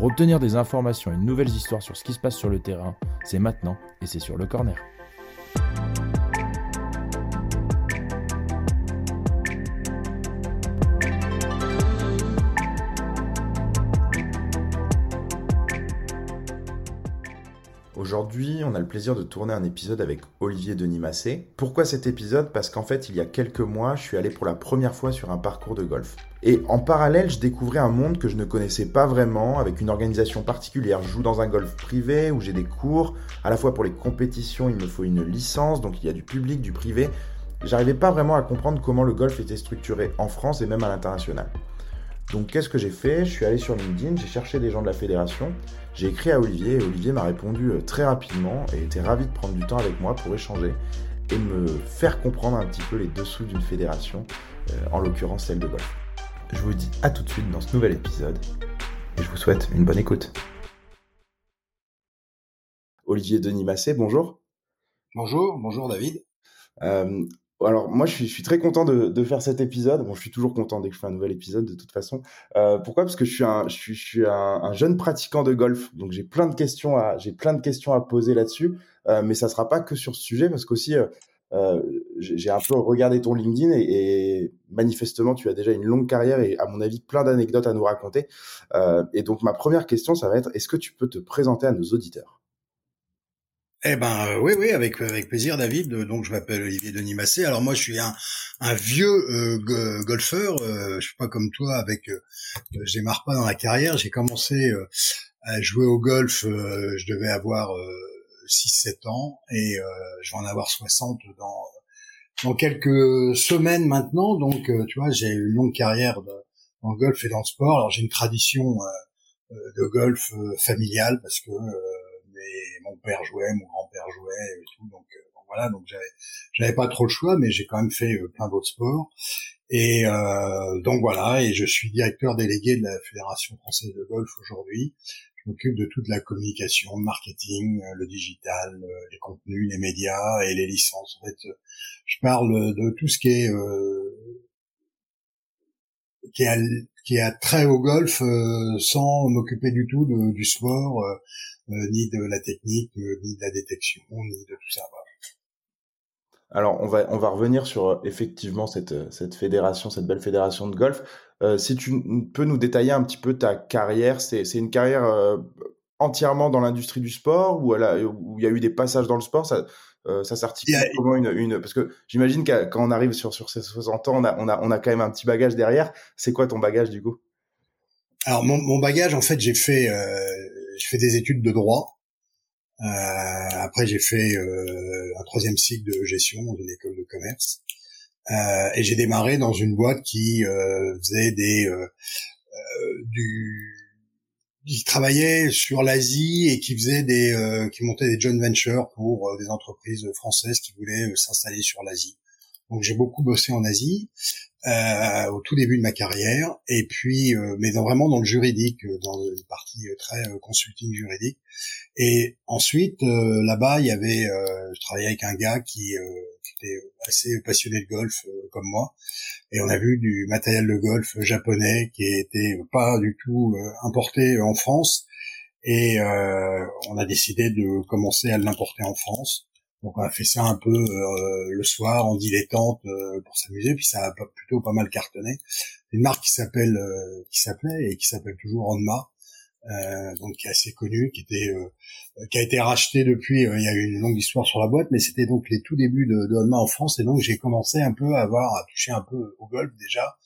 Pour obtenir des informations et de nouvelles histoires sur ce qui se passe sur le terrain, c'est maintenant et c'est sur le corner. Aujourd'hui, on a le plaisir de tourner un épisode avec Olivier Denis Massé. Pourquoi cet épisode? Parce qu'en fait, il y a quelques mois, je suis allé pour la première fois sur un parcours de golf. Et en parallèle, je découvrais un monde que je ne connaissais pas vraiment, avec une organisation particulière. Je joue dans un golf privé où j'ai des cours. À la fois pour les compétitions, il me faut une licence, donc il y a du public, du privé. J'arrivais pas vraiment à comprendre comment le golf était structuré en France et même à l'international. Donc qu'est-ce que j'ai fait? Je suis allé sur LinkedIn, j'ai cherché des gens de la fédération, j'ai écrit à Olivier et Olivier m'a répondu euh, très rapidement et était ravi de prendre du temps avec moi pour échanger et me faire comprendre un petit peu les dessous d'une fédération, euh, en l'occurrence celle de golf. Je vous dis à tout de suite dans ce nouvel épisode et je vous souhaite une bonne écoute. Olivier Denis Massé, bonjour. Bonjour, bonjour David. Euh, alors moi je suis, très content de, faire cet épisode. Bon, je suis toujours content dès que je fais un nouvel épisode de toute façon. Euh, pourquoi? Parce que je suis un, jeune pratiquant de golf, donc j'ai plein de questions à, j'ai poser là-dessus. Euh, mais ça sera pas que sur ce sujet, parce qu'aussi euh, euh j'ai un peu regardé ton LinkedIn et, et, manifestement tu as déjà une longue carrière et à mon avis plein d'anecdotes à nous raconter. Euh, et donc ma première question, ça va être est-ce que tu peux te présenter à nos auditeurs? Eh ben euh, oui, oui, avec avec plaisir, David. Donc je m'appelle Olivier Denis Massé. Alors moi je suis un, un vieux euh, golfeur. Euh, je suis pas comme toi avec. Euh, je démarre pas dans la carrière. J'ai commencé à jouer au golf. je devais avoir 6-7 ans et je vais en avoir 60 dans dans quelques semaines maintenant. Donc tu vois, j'ai une longue carrière le golf et dans le sport. Alors j'ai une tradition de golf familiale parce que mon père jouait, mon grand-père jouait et tout, donc, euh, voilà, donc j'avais j'avais pas trop le choix, mais j'ai quand même fait euh, plein d'autres sports. Et euh, donc voilà, et je suis directeur délégué de la Fédération française de golf aujourd'hui. Je m'occupe de toute la communication, le marketing, le digital, les contenus, les médias et les licences. En fait, je parle de tout ce qui est qui a qui a trait au golf sans m'occuper du tout du sport euh, ni de la technique, euh, ni de la détection, ni de tout ça. Alors, on va, on va revenir sur euh, effectivement cette, cette fédération, cette belle fédération de golf. Euh, si tu peux nous détailler un petit peu ta carrière, c'est une carrière euh, entièrement dans l'industrie du sport ou où il y a eu des passages dans le sport? Ça, euh, ça s'articule comment une, une, Parce que j'imagine que quand on arrive sur, sur ces 60 ans, on a, on, a, on a quand même un petit bagage derrière. C'est quoi ton bagage du coup? Alors, mon, mon bagage, en fait, j'ai fait j'ai fait des études de droit. Euh, après, j'ai fait euh, un troisième cycle de gestion dans une école de commerce. Euh, et j'ai démarré dans une boîte qui euh, faisait des euh, euh, du qui travaillait sur l'Asie et qui faisait des qui montait des joint ventures pour des entreprises françaises qui voulaient s'installer sur l'Asie. Donc j'ai beaucoup bossé en Asie euh, au tout début de ma carrière, et puis euh, mais dans, vraiment dans le juridique, euh, dans une partie euh, très consulting juridique. Et ensuite là-bas, il y avait, je travaillais avec un gars qui, qui était assez passionné de golf comme moi, et on a vu du matériel de golf japonais qui était pas du tout importé en France, et on a décidé de commencer à l'importer en France. Donc on a fait ça un peu euh, le soir en dilettante euh, pour s'amuser, puis ça a plutôt pas mal cartonné. Une marque qui s'appelle euh, qui s'appelait et qui s'appelle toujours Onma, donc qui est assez connue, qui était qui a été rachetée depuis. il y a eu une longue histoire sur la boîte, mais c'était donc les tout débuts de, de en France, et donc j'ai commencé un peu à avoir à toucher un peu au golf déjà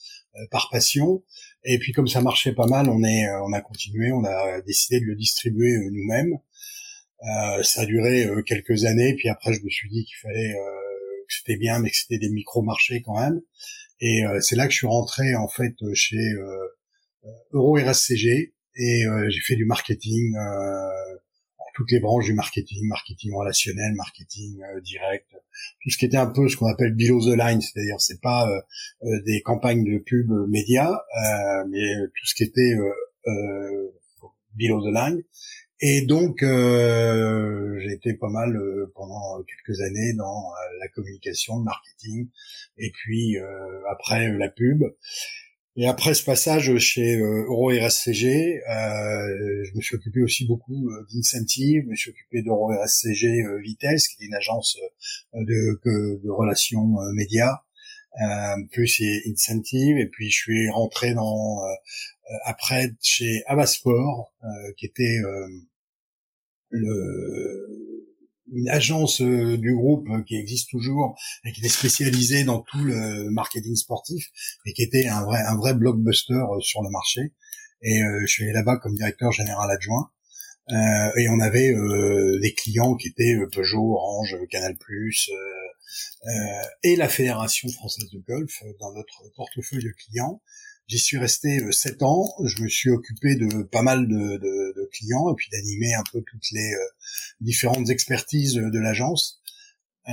par passion. Et puis comme ça marchait pas mal, on est on a continué, on a décidé de le distribuer nous-mêmes. Euh, ça a duré euh, quelques années, puis après je me suis dit qu'il fallait euh, que c'était bien, mais que c'était des micro-marchés quand même. Et c'est là que je suis rentré en fait chez Euro RSCG et j'ai fait du marketing toutes les branches du marketing, marketing relationnel, marketing direct, tout ce qui était un peu ce qu'on appelle below the line, c'est-à-dire c'est pas des campagnes de pub médias, mais tout ce qui était below the line. Et donc, euh, j'ai été pas mal euh, pendant quelques années dans euh, la communication, le marketing, et puis euh, après la pub. Et après ce passage chez Euro RSCG, je me suis occupé aussi beaucoup d'incentive, je me suis occupé d'Euro RSCG Vitesse, qui est une agence de, de relations médias, plus incentive, et puis je suis rentré dans après chez Avasport, qui était le, une agence euh, du groupe euh, qui existe toujours et qui était spécialisée dans tout le marketing sportif et qui était un vrai un vrai blockbuster euh, sur le marché. Et je suis allé là-bas comme directeur général adjoint. Euh, et on avait euh, des clients qui étaient Peugeot, Orange, Canal+, euh, et la Fédération française de golf dans notre portefeuille de clients. J'y suis resté euh, sept ans. Je me suis occupé de pas mal de, de, de clients et puis d'animer un peu toutes les euh, différentes expertises de l'agence, euh,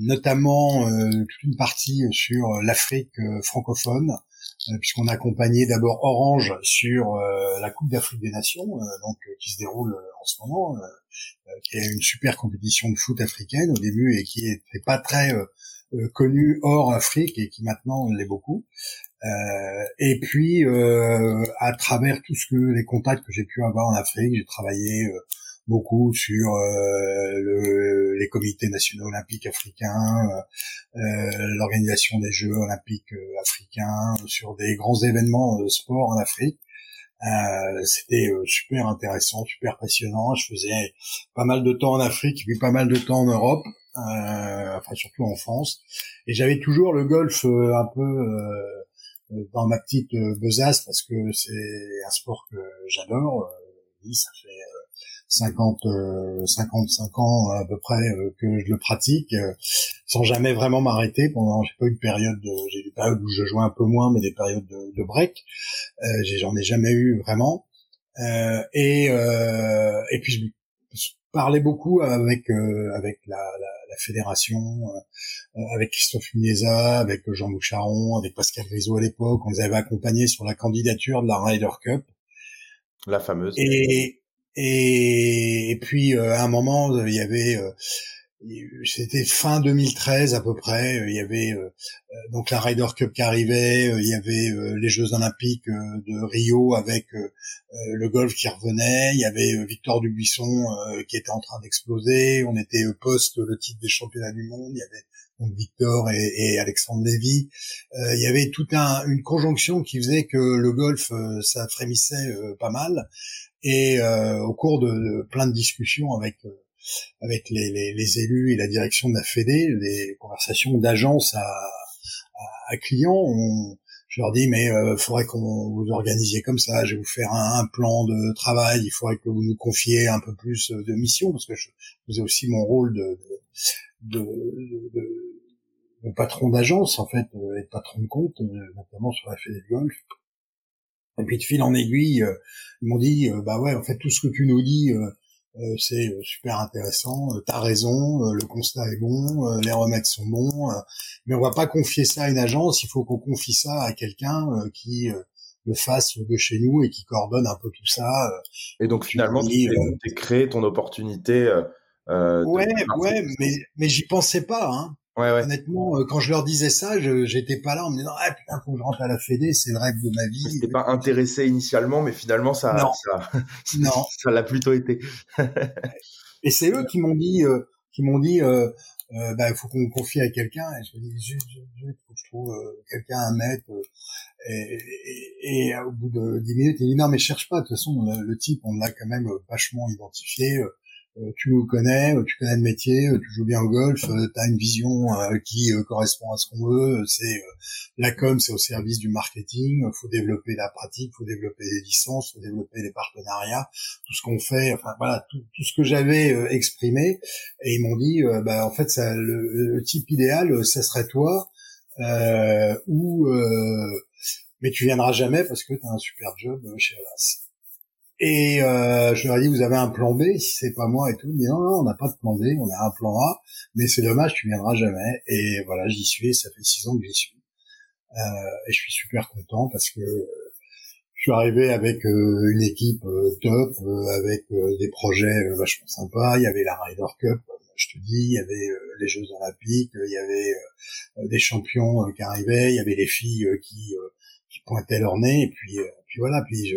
notamment euh, toute une partie sur l'Afrique francophone, puisqu'on accompagnait d'abord Orange sur la Coupe d'Afrique des Nations, donc qui se déroule en ce moment, qui est une super compétition de foot africaine au début et qui n'était pas très connue hors Afrique et qui maintenant l'est beaucoup. Euh, et puis, euh, à travers tout ce que les contacts que j'ai pu avoir en Afrique, j'ai travaillé euh, beaucoup sur le, les comités nationaux olympiques africains, l'organisation des Jeux olympiques africains, sur des grands événements de sport en Afrique. C'était super intéressant, super passionnant. Je faisais pas mal de temps en Afrique et puis pas mal de temps en Europe, enfin surtout en France. Et j'avais toujours le golf un peu euh, dans ma petite euh, besace parce que c'est un sport que j'adore. Euh, oui, ça fait 50, 55 ans à peu près que je le pratique, sans jamais vraiment m'arrêter. Pendant, j'ai pas eu de période, de, j'ai des périodes où je jouais un peu moins, mais des périodes de, de break. j'en ai jamais eu vraiment. et et puis parlais beaucoup avec euh, avec la, la, la fédération, euh, avec Christophe Miesa, avec Jean-Luc Charon, avec Pascal Grisot à l'époque. On les avait accompagnés sur la candidature de la Ryder Cup. La fameuse. Et et, et puis euh, à un moment, il y avait c'était fin 2013 à peu près. Il y avait euh, euh, donc la Ryder Cup qui arrivait, euh, il y avait les Jeux Olympiques de Rio avec le golf qui revenait, il y avait Victor Dubuisson qui était en train d'exploser. On était post le titre des championnats du monde. Il y avait donc Victor et, Alexandre Lévy. il y avait toute un, une conjonction qui faisait que le golf ça frémissait pas mal. Et au cours de, plein de discussions avec avec les, les, les, élus et la direction de la Fédé, les conversations d'agence à, à, clients, on, je leur dis mais euh, faudrait qu'on vous organisiez comme ça, je vais vous faire un, plan de travail, il faudrait que vous nous confiez un peu plus de missions parce que je faisais aussi mon rôle de, de, de, patron d'agence en fait, euh, et patron de compte, euh, notamment sur la Fédé golf. Et puis de fil en aiguille, euh, ils m'ont dit bah ouais en fait tout ce que tu nous dis euh, c'est super intéressant, euh, t'as raison, le constat est bon, les remèdes sont bons, mais on va pas confier ça à une agence, il faut qu'on confie ça à quelqu'un qui le fasse de chez nous et qui coordonne un peu tout ça. Et donc finalement, tu as créé ton opportunité. Euh, ouais, ouais, mais mais j'y pensais pas. Hein. Ouais, ouais. Honnêtement, euh, quand je leur disais ça, j'étais pas là en me disant ah putain faut que je rentre à la Fédé, c'est le rêve de ma vie. J'étais pas intéressé initialement, mais finalement ça, non. ça, non. ça l'a plutôt été. et c'est eux qui m'ont dit, euh, qui m'ont dit, euh, euh, bah il faut qu'on confie à quelqu'un. Et je me dis juste, il faut que je trouve quelqu'un à mettre. Et, et, et, au bout de dix minutes, il dit non mais cherche pas. De toute façon, le, le type, on l'a quand même vachement identifié. Euh, tu nous connais, euh, tu connais le métier, euh, tu joues bien au golf, tu as une vision qui correspond à ce qu'on veut. C'est la com, c'est au service du marketing. Faut développer la pratique, faut développer les licences, faut développer les partenariats, tout ce qu'on fait. Enfin voilà, tout, tout ce que j'avais exprimé. Et ils m'ont dit, bah en fait, ça, le, type idéal, ça serait toi, euh, ou mais tu viendras jamais parce que tu as un super job chez Avas. Et euh, je leur ai dit, vous avez un plan B si c'est pas moi et tout. Ils dit, non, non, on n'a pas de plan B, on a un plan A, mais c'est dommage, tu viendras jamais. Et voilà, j'y suis, ça fait six ans que j'y suis. Euh, et je suis super content parce que je suis arrivé avec euh, une équipe euh, top, euh, avec des projets vachement sympas. Il y avait la Ryder Cup, je te dis, il y avait les Jeux Olympiques, il y avait des champions qui arrivaient, il y avait les filles qui, qui pointaient leur nez, et puis, puis voilà, puis je,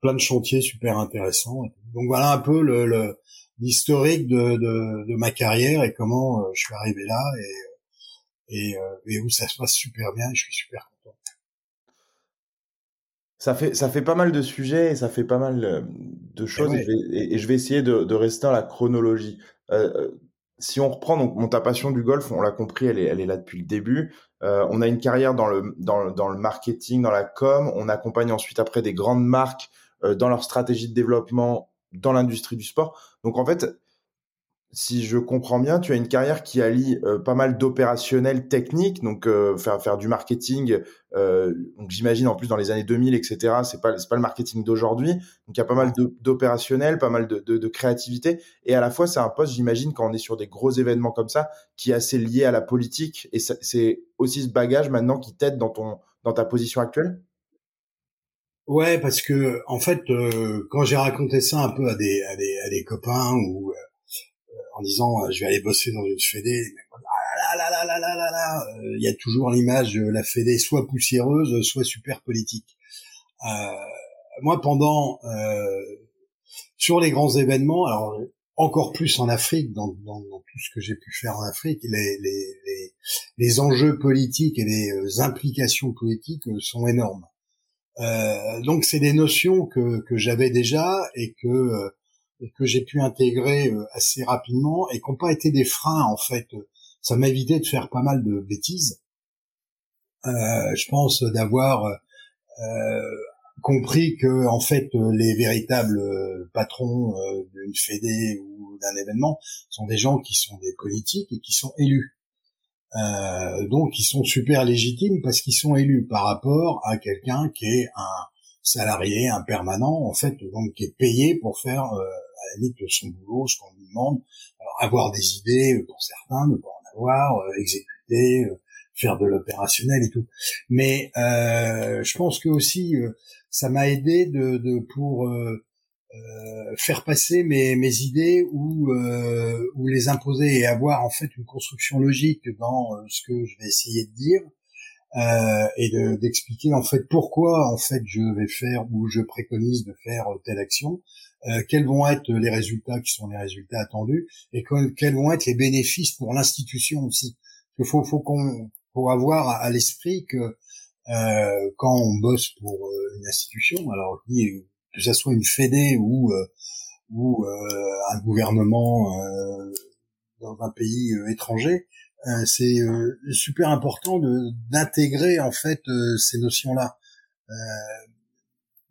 plein de chantiers super intéressants. Donc voilà un peu le, l'historique de, de, de, ma carrière et comment je suis arrivé là et, et, et où ça se passe super bien. Et je suis super content. Ça fait, ça fait pas mal de sujets et ça fait pas mal euh, de choses et, je, vais, essayer de, de, rester dans la chronologie. Euh, euh, si on reprend donc mon ta passion du golf, on l'a compris, elle est, elle est là depuis le début. Euh, on a une carrière dans le, dans, dans, le marketing, dans la com. On accompagne ensuite après des grandes marques euh, dans leur stratégie de développement dans l'industrie du sport. Donc en fait, si je comprends bien, tu as une carrière qui allie euh, pas mal d'opérationnels techniques, donc euh, faire faire du marketing. Euh, donc j'imagine en plus dans les années 2000, etc. C'est pas c'est pas le marketing d'aujourd'hui. Donc il y a pas mal d'opérationnels, pas mal de, de, de, créativité, et à la fois c'est un poste, j'imagine, quand on est sur des gros événements comme ça, qui est assez lié à la politique. Et c'est aussi ce bagage maintenant qui t'aide dans ton dans ta position actuelle? Ouais, parce que en fait, quand j'ai raconté ça un peu à des à des, à des copains ou en disant euh, je vais aller bosser dans une fédé. Ah euh, Il y a toujours l'image de la fédé soit poussiéreuse, soit super politique. Euh, moi, pendant sur les grands événements, alors encore plus en Afrique, dans, dans, dans tout ce que j'ai pu faire en Afrique, les, les, les, les, enjeux politiques et les implications politiques sont énormes. Euh, donc c'est des notions que, j'avais déjà et que et que j'ai pu intégrer euh, assez rapidement et qui n'ont pas été des freins en fait. Ça m'a évité de faire pas mal de bêtises. Euh, je pense d'avoir euh, compris que en fait les véritables patrons d'une fédé ou d'un événement sont des gens qui sont des politiques et qui sont élus. Euh, donc ils sont super légitimes parce qu'ils sont élus par rapport à quelqu'un qui est un salarié, un permanent en fait, donc qui est payé pour faire euh, à la limite son boulot, ce qu'on lui demande, avoir des idées euh, pour certains, ne pas en avoir, euh, exécuter, euh, faire de l'opérationnel et tout. Mais je pense que aussi ça m'a aidé de, de pour faire passer mes, mes idées ou, ou les imposer et avoir en fait une construction logique dans ce que je vais essayer de dire euh, et d'expliquer en fait pourquoi en fait je vais faire ou je préconise de faire telle action, euh, quels vont être les résultats qui sont les résultats attendus et quels vont être les bénéfices pour l'institution aussi. Il faut, faut qu'on faut avoir à, l'esprit que euh, quand on bosse pour euh, une institution, alors que ça soit une fédé ou euh, ou un gouvernement dans un pays étranger, euh, c'est euh, super important de d'intégrer en fait euh, ces notions-là.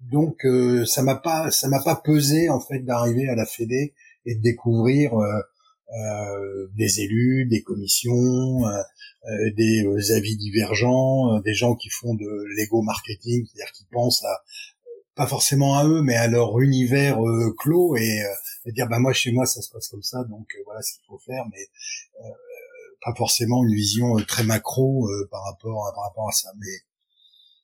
donc ça m'a pas ça m'a pas pesé en fait d'arriver à la Fédé et de découvrir des élus, des commissions, des avis divergents, des gens qui font de l'ego marketing, c'est-à-dire qui pensent à pas forcément à eux, mais à leur univers clos et, dire bah moi chez moi ça se passe comme ça, donc voilà ce qu'il faut faire. Mais pas forcément une vision euh, très macro euh, par rapport à, par rapport à ça, mais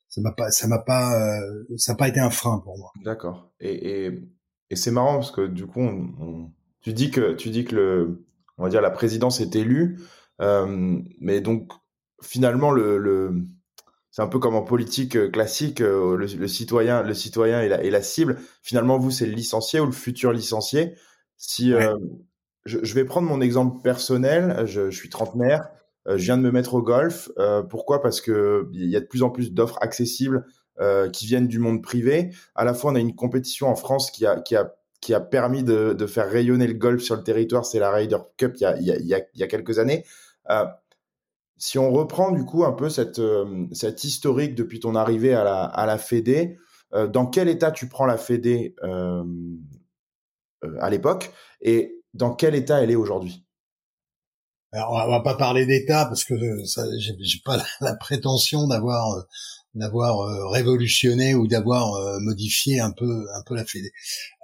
ça m'a pas ça m'a pas euh, ça n'a pas été un frein pour moi. D'accord. Et, et, et c'est marrant parce que du coup, on, tu dis que tu dis que le on va dire la présidence est élue, euh, mais donc finalement le, le c'est un peu comme en politique classique, le, le citoyen le citoyen est la, est la cible. Finalement, vous c'est le licencié ou le futur licencié. Si euh, je, je, vais prendre mon exemple personnel. Je, je, suis trentenaire. Euh, je viens de me mettre au golf. Euh, pourquoi? Parce que il y a de plus en plus d'offres accessibles euh, qui viennent du monde privé. À la fois, on a une compétition en France qui a, qui a, qui a permis de, de faire rayonner le golf sur le territoire. C'est la Ryder Cup il y a, il y a, il y a quelques années. Euh, si on reprend du coup un peu cette, euh, cette historique depuis ton arrivée à la, à la Fédé, dans quel état tu prends la Fédé à l'époque et dans quel état elle est aujourd'hui? Alors, on va pas parler d'État parce que j'ai pas la, prétention d'avoir d'avoir euh, révolutionné ou d'avoir euh, modifié un peu un peu la Fédé.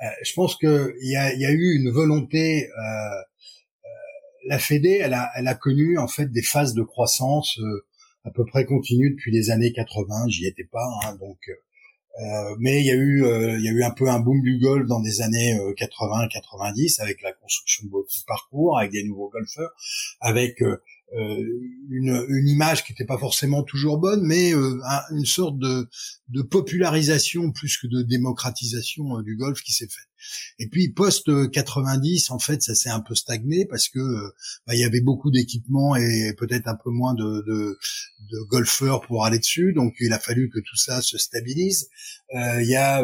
Euh, je pense que il y a, y a, eu une volonté. La Fédé, elle a, connu en fait des phases de croissance à peu près continues depuis les années 80. J'y étais pas, hein, donc. mais il y a eu il y a eu un peu un boom du golf dans des années 80-90 avec la construction de beaucoup de parcours, avec des nouveaux golfeurs, avec euh, une, image qui n'était pas forcément toujours bonne, mais euh, une sorte de, de, popularisation plus que de démocratisation euh, du golf qui s'est faite. Et puis post 90, en fait, ça s'est un peu stagné parce que bah, il y avait beaucoup d'équipements et peut-être un peu moins de, de, de, golfeurs pour aller dessus. Donc il a fallu que tout ça se stabilise. Il y a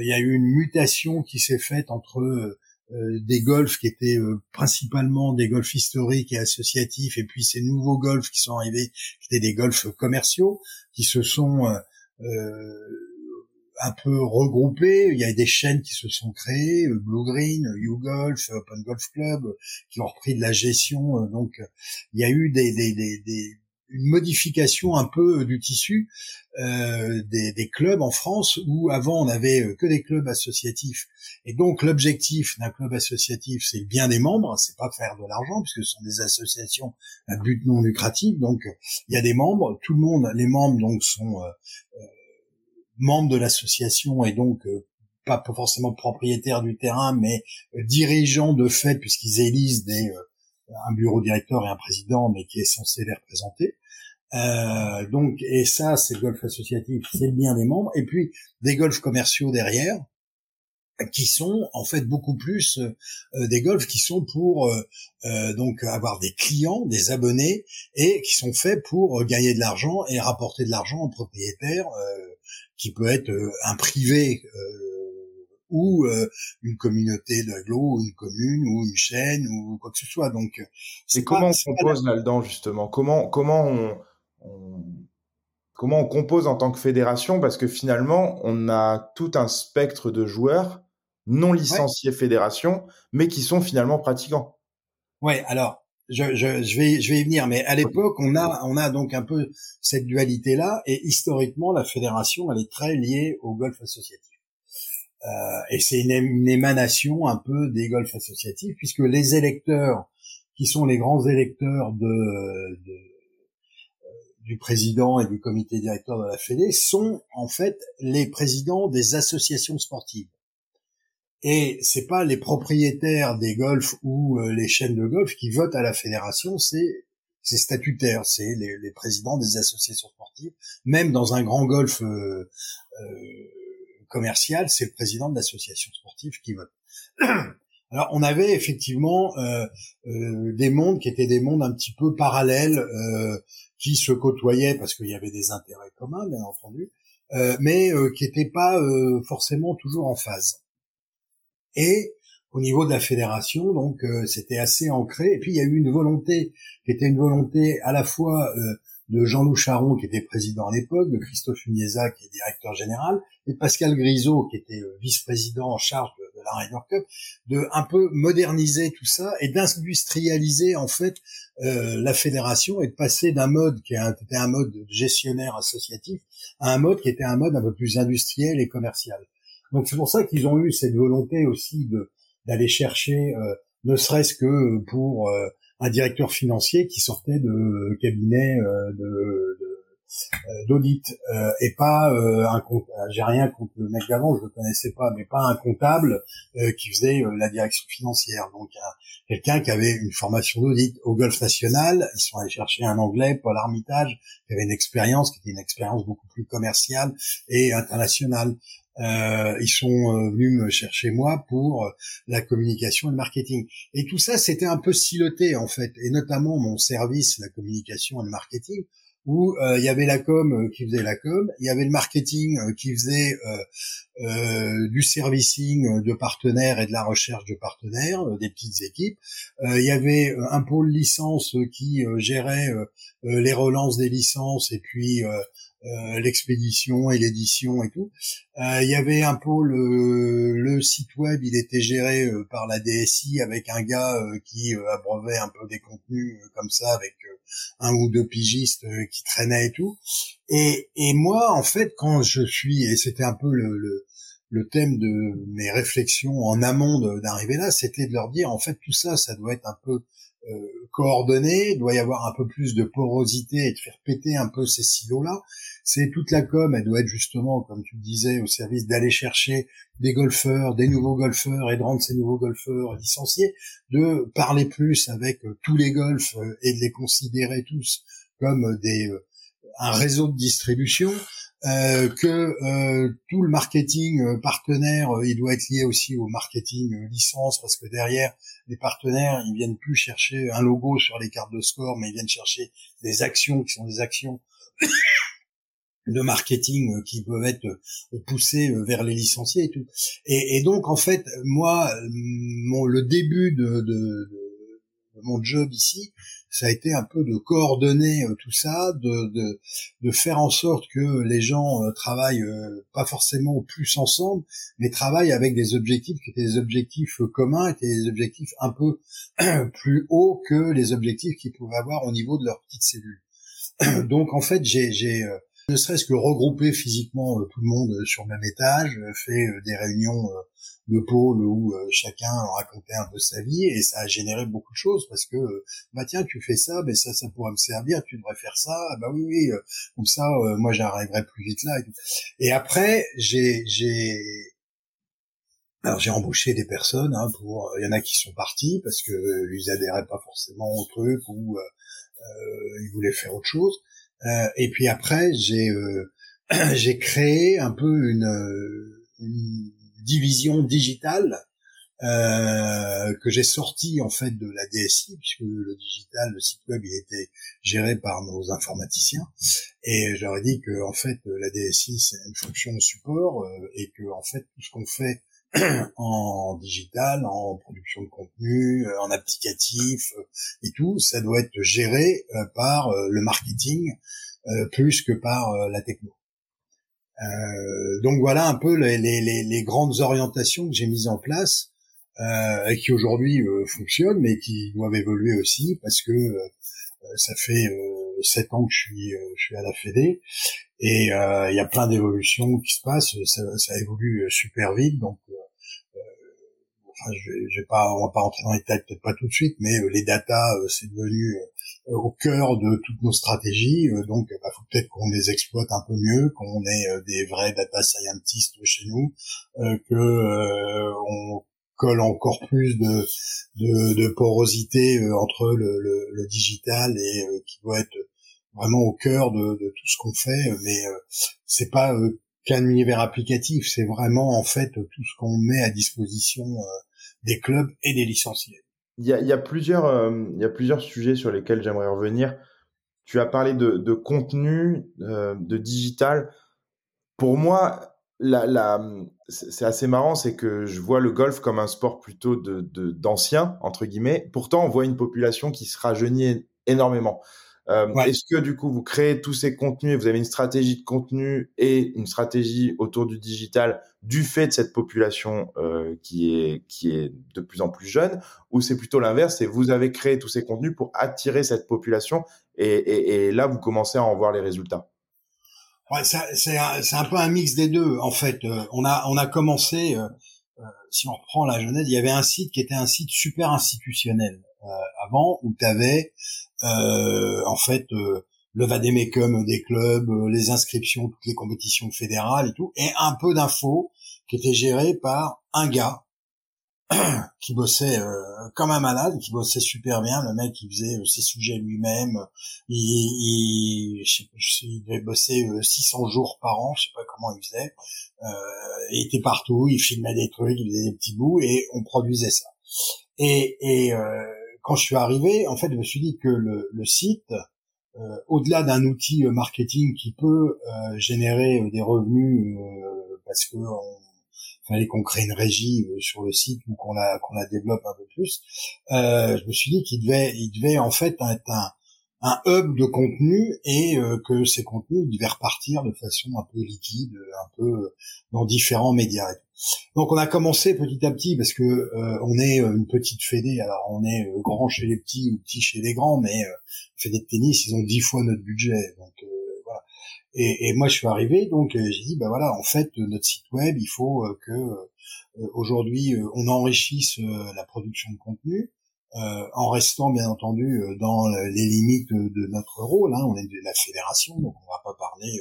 il y a eu une mutation qui s'est faite entre euh, des golfs qui étaient euh, principalement des golfs historiques et associatifs, et puis ces nouveaux golfs qui sont arrivés, qui étaient des golfs commerciaux, qui se sont euh, un peu regroupés. Il y a des chaînes qui se sont créées, Blue Green, YouGolf, Open Golf Club, qui ont repris de la gestion. Donc, il y a eu des, des, des, des une modification un peu du tissu euh, des, des, clubs en France où avant on avait euh, que des clubs associatifs et donc l'objectif d'un club associatif c'est bien des membres c'est pas faire de l'argent puisque ce sont des associations à but non lucratif donc il y a des membres tout le monde les membres donc sont euh, euh membres de l'association et donc euh, pas forcément propriétaires du terrain mais dirigeants de fait puisqu'ils élisent des un bureau directeur et un président, mais qui est censé les représenter. Euh, donc, et ça, c'est le golf associatif, c'est bien des membres. Et puis des golfs commerciaux derrière, qui sont en fait beaucoup plus euh, des golfs qui sont pour euh, euh, donc avoir des clients, des abonnés, et qui sont faits pour gagner de l'argent et rapporter de l'argent au propriétaire, qui peut être un privé ou euh, une communauté d'aglo, ou une commune, ou une chaîne, ou quoi que ce soit. Donc, c'est comment on compose là-dedans justement? Comment comment on, comment on compose en tant que fédération? Parce que finalement, on a tout un spectre de joueurs non licenciés fédération, mais qui sont finalement pratiquants. Ouais, alors je, je, je, vais je vais y venir, mais à l'époque on a on a donc un peu cette dualité là, et historiquement la fédération elle est très liée au golf associatif. Euh, et c'est une, émanation un peu des golfs associatifs, puisque les électeurs, qui sont les grands électeurs de, de euh, du président et du comité directeur de la Fédé, sont en fait les présidents des associations sportives. Et c'est pas les propriétaires des golfs ou euh, les chaînes de golf qui votent à la fédération, c'est c'est statutaire, c'est les, présidents des associations sportives. Même dans un grand golf euh, commercial, c'est le président de l'association sportive qui vote. Alors on avait effectivement euh, euh, des mondes qui étaient des mondes un petit peu parallèles, euh, qui se côtoyaient parce qu'il y avait des intérêts communs, bien entendu, mais qui n'étaient pas forcément toujours en phase. Et au niveau de la fédération, donc c'était assez ancré. Et puis il y a eu une volonté qui était une volonté à la fois de Jean-Loup Charon, qui était président à l'époque, de Christophe Unieza, qui est directeur général, et de Pascal Grisot, qui était euh, vice-président en charge de, la Ryder Cup, de un peu moderniser tout ça et d'industrialiser en fait euh, la fédération et de passer d'un mode qui était un mode gestionnaire associatif à un mode qui était un mode un peu plus industriel et commercial. Donc c'est pour ça qu'ils ont eu cette volonté aussi de d'aller chercher, euh, ne serait-ce que pour un directeur financier qui sortait de cabinet euh, de, euh, d'audit euh, et pas un compte j'ai rien contre le mec d'avant je le connaissais pas mais pas un comptable qui faisait la direction financière. Donc quelqu'un qui avait une formation d'audit au Golfe National ils sont allés chercher un anglais Paul Armitage qui avait une expérience qui était une expérience beaucoup plus commerciale et internationale euh, ils sont euh, venus me chercher moi pour euh, la communication et le marketing. Et tout ça, c'était un peu siloté en fait, et notamment mon service, la communication et le marketing. où il y avait la com qui faisait la com, il y avait le marketing qui faisait du servicing de partenaires et de la recherche de partenaires, des petites équipes. il y avait un pôle licence qui gérait les relances des licences et puis euh, l'expédition et l'édition et tout. Euh, il y avait un pôle, le site web, il était géré euh, par la DSI avec un gars qui abreuvait un peu des contenus comme ça avec un ou deux pigistes qui traînaient et tout. Et, et moi, en fait, quand je suis, et c'était un peu le, le, le thème de mes réflexions en amont d'arriver là, c'était de leur dire, en fait, tout ça, ça doit être un peu euh, doit y avoir un peu plus de porosité et de faire péter un peu ces silos-là. C'est toute la com, elle doit être justement, comme tu disais, au service d'aller chercher des golfeurs, des nouveaux golfeurs et de rendre ces nouveaux golfeurs licenciés, de parler plus avec euh, tous les golfs euh, et de les considérer tous comme des un réseau de distribution euh, que euh, tout le marketing euh, partenaire, il doit être lié aussi au marketing licence, parce que derrière, les partenaires, ils viennent plus chercher un logo sur les cartes de score, mais ils viennent chercher des actions qui sont des actions de marketing qui peuvent être poussées vers les licenciés et tout. Et, donc, en fait, moi, mon, le début de mon job ici, ça a été un peu de coordonner euh, tout ça, de, de, de, faire en sorte que les gens euh, travaillent euh, pas forcément plus ensemble, mais travaillent avec des objectifs qui étaient des objectifs communs, étaient des objectifs un peu plus hauts que les objectifs qu'ils pouvaient avoir au niveau de leur petite cellule. Donc en fait, j'ai, j'ai ne serait-ce que regrouper physiquement tout le monde sur le même étage, fait des réunions de pôle où euh, chacun racontait un peu sa vie et ça a généré beaucoup de choses parce que euh, bah tiens tu fais ça mais ça ça pourrait me servir tu devrais faire ça ah, bah oui oui euh, comme ça moi j'arriverai plus vite là et, après j'ai j'ai alors j'ai embauché des personnes hein, pour il y en a qui sont partis parce que ils adhéraient pas forcément au truc ou ils voulaient faire autre chose et puis après j'ai j'ai créé un peu une, une division digitale euh, que j'ai sorti en fait de la DSI puisque le digital, le site web, il était géré par nos informaticiens. Et j'aurais dit que en fait la DSI c'est une fonction de support euh, et que en fait tout ce qu'on fait en digital, en production de contenu, euh, en applicatif et tout, ça doit être géré par le marketing plus que par la techno. Euh, donc voilà un peu les, les, les, grandes orientations que j'ai mises en place euh, et qui aujourd'hui euh, fonctionnent, mais qui doivent évoluer aussi parce que euh, ça fait sept ans que je suis, je suis à la Fédé et il y a plein d'évolutions qui se passent. Ça, ça évolue super vite, donc enfin, je vais, pas, on va pas rentrer dans les détails, peut-être pas tout de suite, mais les data, c'est devenu au cœur de toutes nos stratégies. Euh, donc, il bah, faut peut-être qu'on les exploite un peu mieux, qu'on ait euh, des vrais data scientists chez nous, euh, que on colle encore plus de, de, de porosité entre le, le, le, digital et qui doit être vraiment au cœur de, de tout ce qu'on fait. Mais c'est pas qu'un univers applicatif, c'est vraiment en fait tout ce qu'on met à disposition des clubs et des licenciés. Il y a, y a, plusieurs, euh, il y a plusieurs sujets sur lesquels j'aimerais revenir. Tu as parlé de, de contenu, euh, de digital. Pour moi, la, la, c'est assez marrant, c'est que je vois le golf comme un sport plutôt de d'anciens entre guillemets. Pourtant, on voit une population qui se rajeunit énormément. Euh, Est-ce que du coup, vous créez tous ces contenus, vous avez une stratégie de contenu et une stratégie autour du digital du fait de cette population euh, qui est qui est de plus en plus jeune, ou c'est plutôt l'inverse, c'est vous avez créé tous ces contenus pour attirer cette population et, et, et là vous commencez à en voir les résultats? Ouais, c'est un, un, peu un mix des deux en fait. Euh, on a on a commencé, euh, euh, si on reprend la jeunesse, il y avait un site qui était un site super institutionnel avant où tu avais en fait le vademecum des clubs, les inscriptions, toutes les compétitions fédérales et tout, et un peu d'infos qui étaient gérées par un gars qui bossait comme un malade, qui bossait super bien. Le mec, il faisait ses sujets lui-même. Il, il, je sais, il devait bosser 600 jours par an. Je sais pas comment il faisait. Euh, il était partout. Il filmait des trucs, il faisait des petits bouts et on produisait ça. Et, et euh, quand je suis arrivé, en fait, je me suis dit que le, le site, au-delà d'un outil marketing qui peut générer des revenus parce que on, fallait qu'on crée une régie sur le site ou qu'on la qu'on la développe un peu plus. je me suis dit qu'il devait il devait en fait être un un hub de contenu et euh, que ces contenus devaient repartir de façon un peu liquide, un peu euh, dans différents médias. Donc on a commencé petit à petit parce que euh, on est une petite fédé, alors on est grand chez les petits ou petit chez les grands, mais fédé de tennis ils ont dix fois notre budget. Et, et, moi je suis arrivé, donc j'ai dit bah voilà en fait notre site web il faut que aujourd'hui on enrichisse la production de contenu, euh, en restant bien entendu euh, dans les limites de notre rôle. Hein. On est de la fédération, donc on va pas parler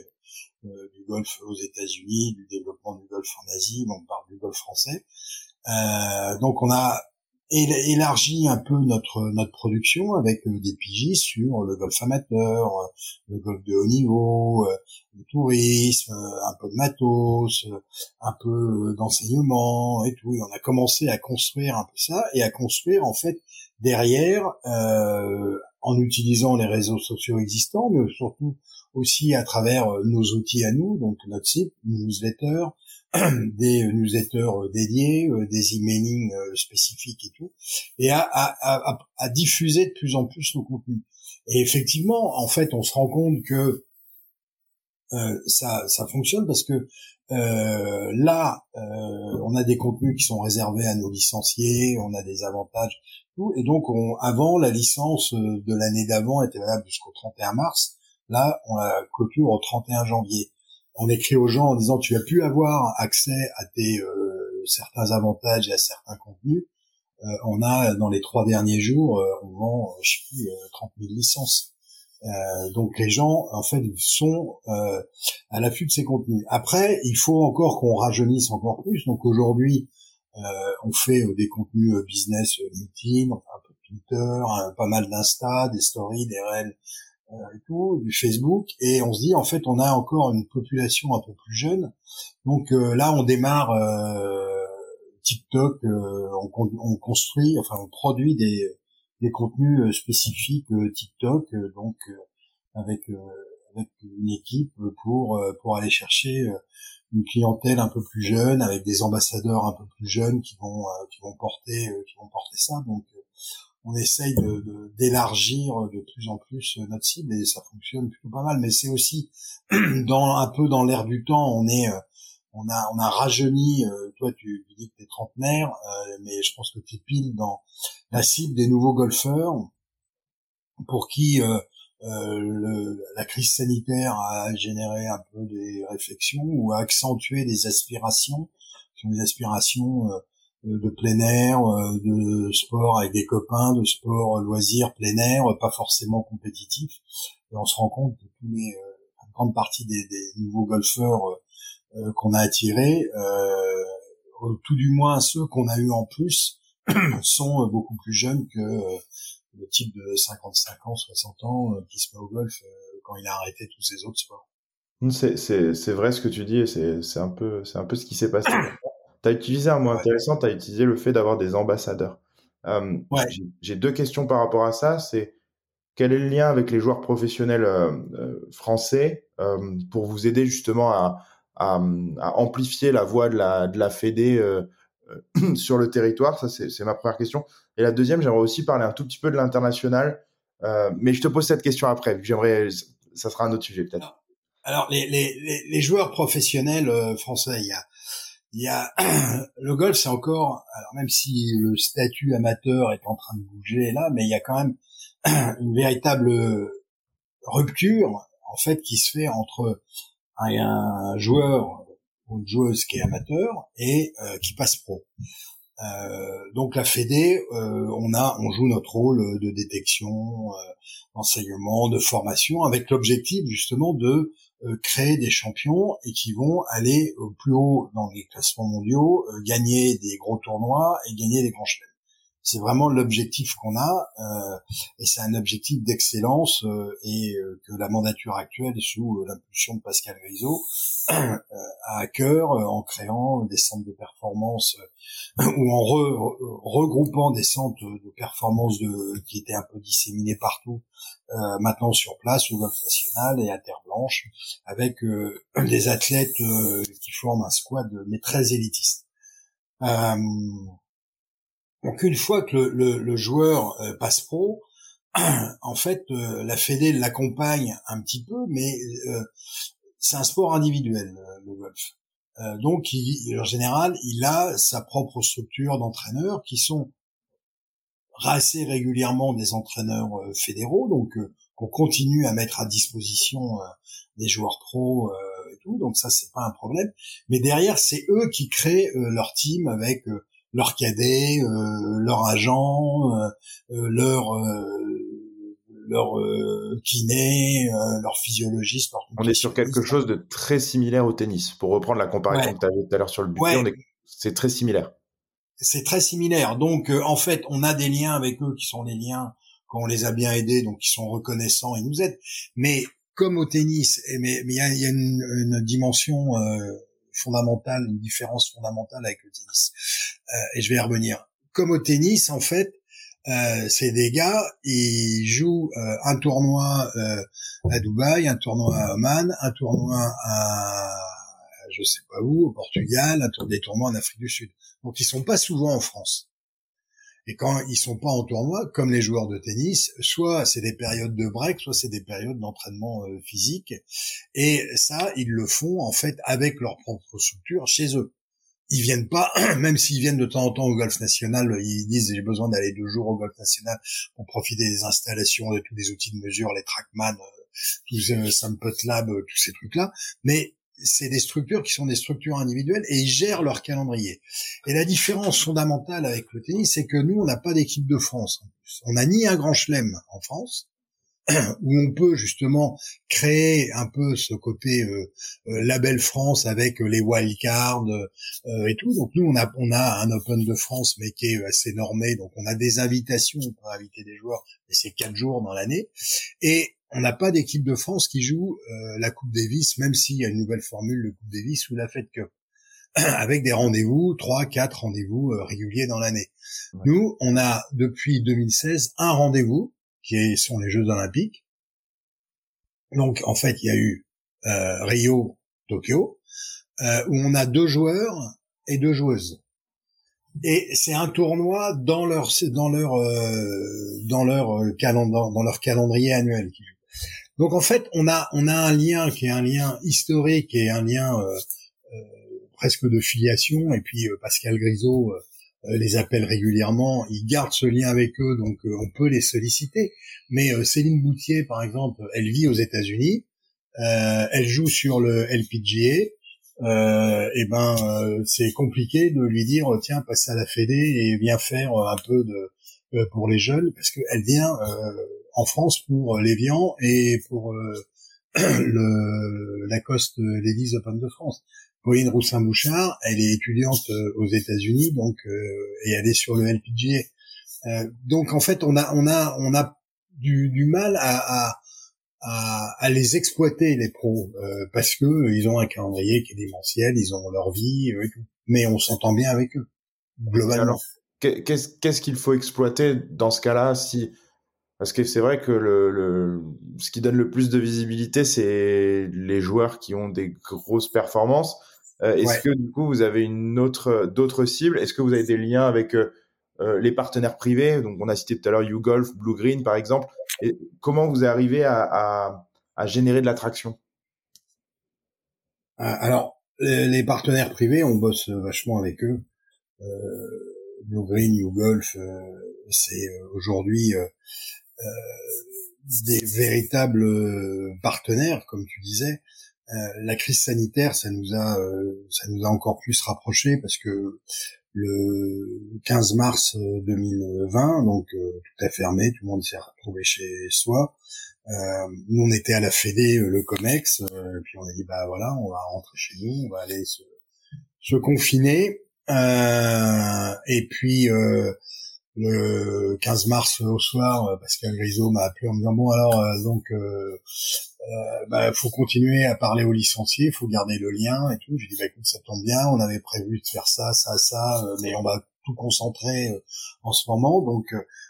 euh, du golf aux États-Unis, du développement du golf en Asie, mais on parle du golf français. donc on a élargi un peu notre notre production avec des pigistes sur le golf amateur, le golf de haut niveau, le tourisme, un peu de matos, un peu d'enseignement et tout. Et on a commencé à construire un peu ça et à construire en fait derrière, euh, en utilisant les réseaux sociaux existants, mais surtout aussi à travers euh, nos outils à nous, donc notre site, newsletter, des newsletters dédiés, euh, des emailing spécifiques et tout, et à, à, diffuser de plus en plus nos contenus. Et effectivement, en fait, on se rend compte que euh, ça, fonctionne parce que euh, là, euh, on a des contenus qui sont réservés à nos licenciés, on a des avantages, et donc on, avant la licence euh, de l'année d'avant était valable jusqu'au 31 mars. Là, on la clôture au 31 janvier. On écrit aux gens en disant tu as pu avoir accès à tes euh, certains avantages et à certains contenus. Euh, on a dans les trois derniers jours, on vend, je sais plus, 30 000 licences. Euh, donc les gens en fait sont euh, à l'affût de ces contenus. Après, il faut encore qu'on rajeunisse encore plus. Donc aujourd'hui, euh, on fait des contenus business LinkedIn, un peu Twitter, pas mal d'Insta, des stories, des réels tout, du Facebook. Et on se dit en fait, on a encore une population un peu plus jeune. Donc là, on démarre. TikTok, on, on, construit, enfin on produit des, des contenus euh, spécifiques euh, TikTok, euh, donc avec avec une équipe pour pour aller chercher une clientèle un peu plus jeune, avec des ambassadeurs un peu plus jeunes qui vont qui vont porter qui vont porter ça. Donc on essaye d'élargir de, plus en plus notre cible et ça fonctionne plutôt pas mal. Mais c'est aussi dans un peu dans l'air du temps. On est on a on a rajeuni. Euh, toi, tu, dis que t'es trentenaire, euh, mais je pense que tu pile dans la cible des nouveaux golfeurs pour qui euh, le, la crise sanitaire a généré un peu des réflexions ou a accentué des aspirations, des aspirations de plein air, de sport avec des copains, de sport loisir plein air, pas forcément compétitif. Et on se rend compte que tous les, une grande partie des, des nouveaux golfeurs euh, qu'on a attirés, euh, tout du moins ceux qu'on a eu en plus, sont euh, beaucoup plus jeunes que le type de 55 ans, 60 ans qui se met au golf quand il a arrêté tous ses autres sports. C'est vrai ce que tu dis et c'est un peu c'est un peu ce qui s'est passé. tu as utilisé un mot intéressant, tu as utilisé le fait d'avoir des ambassadeurs. Euh, ouais. J'ai deux questions par rapport à ça. C'est quel est le lien avec les joueurs professionnels euh, français euh, pour vous aider justement à, à, à, amplifier la voix de la, de la Fédé euh, sur le territoire? Ça, c'est ma première question. Et la deuxième, j'aimerais aussi parler un tout petit peu de l'international. Mais je te pose cette question après. J'aimerais, ça sera un autre sujet peut-être. Alors, les, les, les, joueurs professionnels français, il y a, il y a le golf, c'est encore, alors même si le statut amateur est en train de bouger là, mais il y a quand même une véritable rupture en fait qui se fait entre un joueur ou une joueuse qui est amateur et euh, qui passe pro. Euh, donc la Fédé, euh, on a, on joue notre rôle de détection, d'enseignement, de formation, avec l'objectif justement de créer des champions et qui vont aller plus haut dans les classements mondiaux, gagner des gros tournois et gagner des grands chelems. C'est vraiment l'objectif qu'on a, euh, et c'est un objectif d'excellence euh, et euh, que la mandature actuelle, sous l'impulsion de Pascal Grisot, a à cœur en créant des centres de performance ou en regroupant des centres de performance qui étaient un peu disséminés partout, maintenant sur place au Golfe National et à Terre Blanche, avec des athlètes qui forment un squad mais très élitiste. Donc une fois que le, le, joueur euh, passe pro, en fait, euh, la Fédé l'accompagne un petit peu, mais euh, c'est un sport individuel, le golf. donc, en général, il a sa propre structure d'entraîneurs qui sont assez régulièrement des entraîneurs fédéraux, donc qu'on continue à mettre à disposition des joueurs pros et tout. Donc ça, c'est pas un problème. Mais derrière, c'est eux qui créent leur team avec leur cadet, euh, leur agent, euh, euh, leur leur kiné, leur physiologiste. on est sur quelque chose de très similaire au tennis. Pour reprendre la comparaison que tu avais tout à l'heure sur le but, c'est très similaire. C'est très similaire. Donc, en fait, on a des liens avec eux qui sont les liens qu'on les a bien aidés, donc ils sont reconnaissants et nous aident. Mais comme au tennis, mais il y a, y a une, une, dimension euh, fondamentale, une différence fondamentale avec le tennis. Euh, et je vais y revenir. Comme au tennis, en fait, euh, c'est des gars, ils jouent euh, un tournoi euh, à Dubaï, un tournoi à Oman, un tournoi à je sais pas où, au Portugal, un tour des tournois en Afrique du Sud. Donc ils sont pas souvent en France. Et quand ils sont pas en tournoi, comme les joueurs de tennis, soit c'est des périodes de break, soit c'est des périodes d'entraînement euh, physique. Et ça, ils le font en fait avec leur propre structure chez eux. Ils viennent pas, même s'ils viennent de temps en temps au golf national, ils disent j'ai besoin d'aller deux jours au golf national pour profiter des installations, de tous les outils de mesure, les trackman, euh, tous euh, Sampot Lab, tous ces trucs-là. Mais c'est des structures qui sont des structures individuelles et ils gèrent leur calendrier. Et la différence fondamentale avec le tennis, c'est que nous, on n'a pas d'équipe de France. On n'a ni un grand chelem en France, où on peut justement créer un peu ce côté euh, euh label France avec les wildcards euh, et tout. Donc nous, on a, on a un Open de France, mais qui est assez normé. Donc on a des invitations pour inviter des joueurs, mais c'est quatre jours dans l'année. Et on n'a pas d'équipe de France qui joue euh, la Coupe Davis, même s'il y a une nouvelle formule de Coupe Davis ou la fête que avec des rendez-vous, trois, quatre rendez-vous euh, réguliers dans l'année. Nous, on a depuis 2016 un rendez-vous qui sont les Jeux Olympiques. Donc, en fait, il y a eu euh, Rio, Tokyo, où on a deux joueurs et deux joueuses. Et c'est un tournoi dans leur dans leur dans leur calendrier dans leur calendrier annuel donc en fait, on a on a un lien qui est un lien historique et un lien euh, euh, presque de filiation. Et puis euh, Pascal Grisot les appelle régulièrement. Il garde ce lien avec eux, donc on peut les solliciter. Mais Céline Boutier, par exemple, elle vit aux États-Unis. elle joue sur le LPGA. Euh, et ben c'est compliqué de lui dire tiens passe à la Fédé et viens faire un peu de pour les jeunes parce qu'elle vient en France pour euh, l'Evian et pour euh, le Lacoste Ladies Open de France. Pauline Roussin-Bouchard, elle est étudiante euh, aux États-Unis, donc et elle est sur le LPGA. donc en fait, on a on a on a du, du mal à, à à, les exploiter les pros parce que ils ont un calendrier qui est démentiel, ils ont leur vie et tout. Mais on s'entend bien avec eux globalement. Qu'est-ce qu'il faut exploiter dans ce cas-là si parce que c'est vrai que le, le, ce qui donne le plus de visibilité, c'est les joueurs qui ont des grosses performances. Euh, Est-ce que du coup vous avez une autre, d'autres cibles? Est-ce que vous avez des liens avec euh, euh, les partenaires privés? Donc on a cité tout à l'heure YouGolf, Blue Green par exemple. Et comment vous arrivez à, à, à générer de l'attraction? Alors les, partenaires privés, on bosse vachement avec eux. Euh, Blue Green, YouGolf, c'est aujourd'hui des véritables euh, partenaires, comme tu disais. Euh, la crise sanitaire, ça nous a, ça nous a encore plus rapprochés parce que le 15 mars 2020, donc tout a fermé, tout le monde s'est retrouvé chez soi. Euh, nous, on était à la Fédé, le Comex, euh, puis on a dit bah voilà, on va rentrer chez nous, on va aller se, se confiner. Euh, et puis le 15 mars au soir, Pascal Grisot m'a appelé en me disant bon alors donc euh, bah, faut continuer à parler aux licenciés, faut garder le lien et tout. J'ai dit bah écoute ça tombe bien, on avait prévu de faire ça, ça, ça, mais on va tout concentrer en ce moment. Donc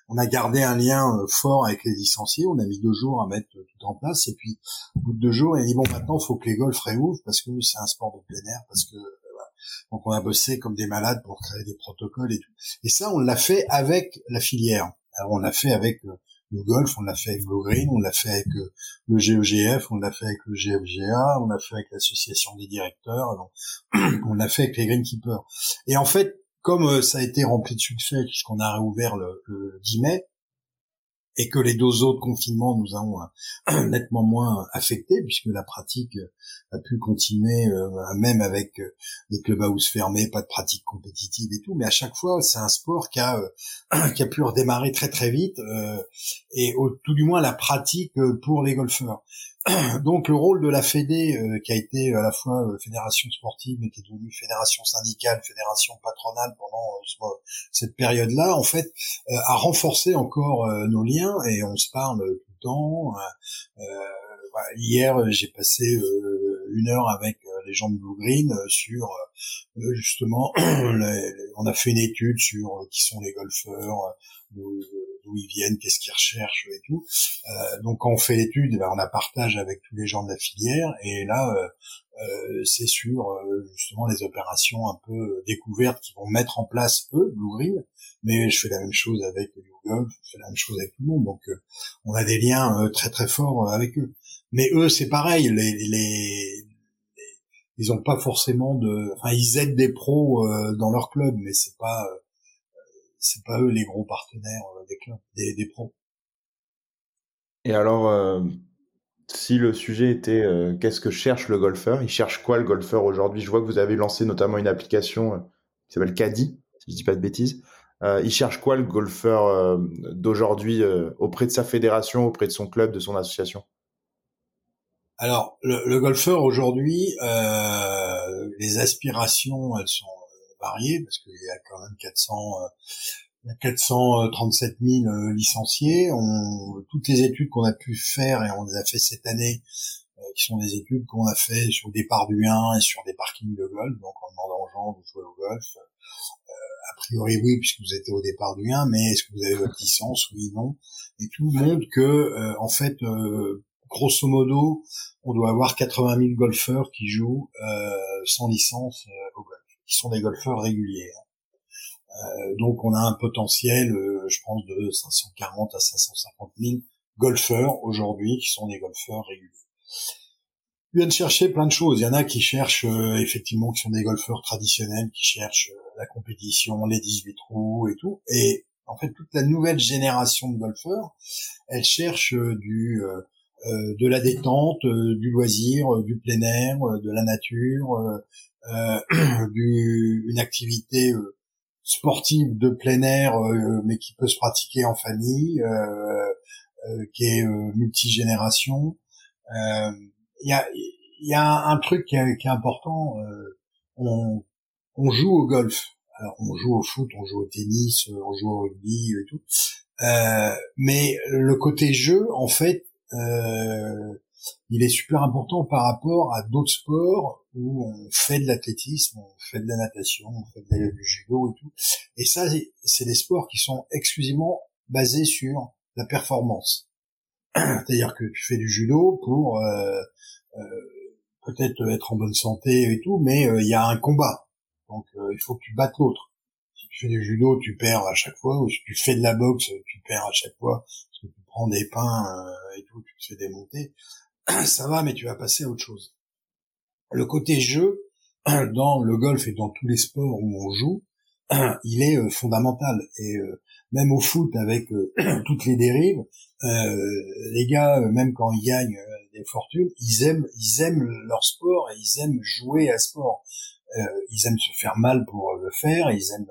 on a gardé un lien euh, fort avec les licenciés. On a mis deux jours à mettre tout en place. Et puis, au bout de deux jours, il a dit bon, maintenant, faut que les golfs réouvrent parce que c'est un sport de plein air, parce que euh, donc on a bossé comme des malades pour créer des protocoles et tout. Et ça, on l'a fait avec la filière. Alors, on l'a fait avec euh, le golf, on l'a fait avec Blue Green, on l'a fait avec le GEGF, on l'a fait avec le GFGA, on l'a fait avec l'association des directeurs, on l'a fait avec les Greenkeepers. Et en fait, comme euh, ça a été rempli de succès puisqu'on a réouvert le, 10 mai et que les deux autres confinements nous ont euh, nettement moins affectés puisque la pratique euh, a pu continuer même avec des clubhouses fermés, pas de pratique compétitive et tout, mais à chaque fois c'est un sport qui a qui a pu redémarrer très très vite et tout du moins la pratique pour les golfeurs. donc le rôle de la Fédé, euh, qui a été à la fois euh, fédération sportive, mais qui est devenue fédération syndicale, fédération patronale pendant euh, cette période-là, en fait, a renforcé encore nos liens et on se parle tout le temps. hier, j'ai passé une heure avec les gens de Blue Green sur justement, on a fait une étude sur qui sont les golfeurs, d'où ils viennent, qu'est-ce qu'ils recherchent et tout. Euh, donc quand on fait l'étude, eh ben, on la partage avec tous les gens de la filière et là euh, euh, c'est sur justement les opérations un peu découvertes qu'ils vont mettre en place eux, Blue mais je fais la même chose avec Google, je fais la même chose avec tout le monde, donc on a des liens très très forts avec eux. Mais eux c'est pareil, les, les, ils ont pas forcément de, enfin ils aident des pros dans leur club, mais c'est pas c'est pas eux les gros partenaires euh, des clubs, des, pros. Et alors, euh, si le sujet était euh, qu'est-ce que cherche le golfeur, il cherche quoi le golfeur aujourd'hui? Je vois que vous avez lancé notamment une application qui s'appelle Caddy, si je dis pas de bêtises. il cherche quoi le golfeur d'aujourd'hui auprès de sa fédération, auprès de son club, de son association? Alors, le, le golfeur aujourd'hui, les aspirations, elles sont variées parce qu'il y a quand même 400 il y a 437 000 euh, licenciés. On, toutes les études qu'on a pu faire, et on les a fait cette année, euh, qui sont des études qu'on a fait sur le départ du 1 et sur des parkings de golf, donc en demandant aux gens de jouer au golf. Euh, a priori oui, puisque vous étiez au départ du 1, mais est-ce que vous avez votre licence? Oui, non. Et tout montre que, en fait, grosso modo, on doit avoir 80 000 golfeurs qui jouent sans licence au golf, qui sont des golfeurs réguliers. Euh, donc on a un potentiel, euh, je pense, de 540 à 550 000 golfeurs aujourd'hui qui sont des golfeurs réguliers. Ils viennent chercher plein de choses. Il y en a qui cherchent euh, effectivement, qui sont des golfeurs traditionnels, qui cherchent la compétition, les 18 trous et tout. Et en fait, toute la nouvelle génération de golfeurs, elle cherche du de la détente, du loisir, du plein air, de la nature, du, une activité sportive de plein air, euh, mais qui peut se pratiquer en famille, euh, euh, qui est multigénération. Il y a, y a un truc qui est, qui est important. on, on joue au golf. Alors, on joue au foot, on joue au tennis, on joue au rugby et tout. Euh, mais le côté jeu, en fait, euh, il est super important par rapport à d'autres sports où on fait de l'athlétisme, on fait de la natation, on fait du judo et tout. Et ça, c'est des sports qui sont exclusivement basés sur la performance. C'est-à-dire que tu fais du judo pour euh, euh, peut-être être en bonne santé et tout, mais euh, il y a un combat. Donc il faut que tu battes l'autre. Si tu fais du judo, tu perds à chaque fois, ou si tu fais de la boxe, tu perds à chaque fois, parce que tu prends des pains et tout, tu te fais démonter. ça va, mais tu vas passer à autre chose. Le côté jeu, dans le golf et dans tous les sports où on joue, il est euh, fondamental. Et euh, même au foot, avec euh, toutes les dérives, les gars, même quand ils gagnent des fortunes, ils aiment, ils aiment leur sport et ils aiment jouer à sport. ils aiment se faire mal pour le faire, ils aiment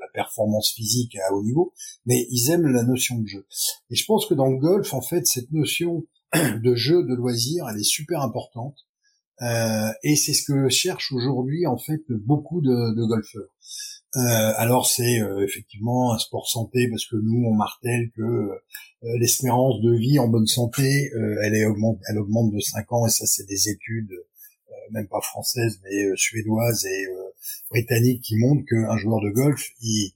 la performance physique à haut niveau, mais ils aiment la notion de jeu. Et je pense que dans le golf, en fait, cette notion de jeu, de loisirs, elle est super importante. Euh, et c'est ce que cherchent aujourd'hui en fait beaucoup de, golfeurs. Euh, alors c'est euh, effectivement un sport santé parce que nous on martèle que euh, l'espérance de vie en bonne santé elle est augmente elle augmente de 5 ans et ça c'est des études même pas françaises mais suédoises et britanniques qui montrent qu'un joueur de golf il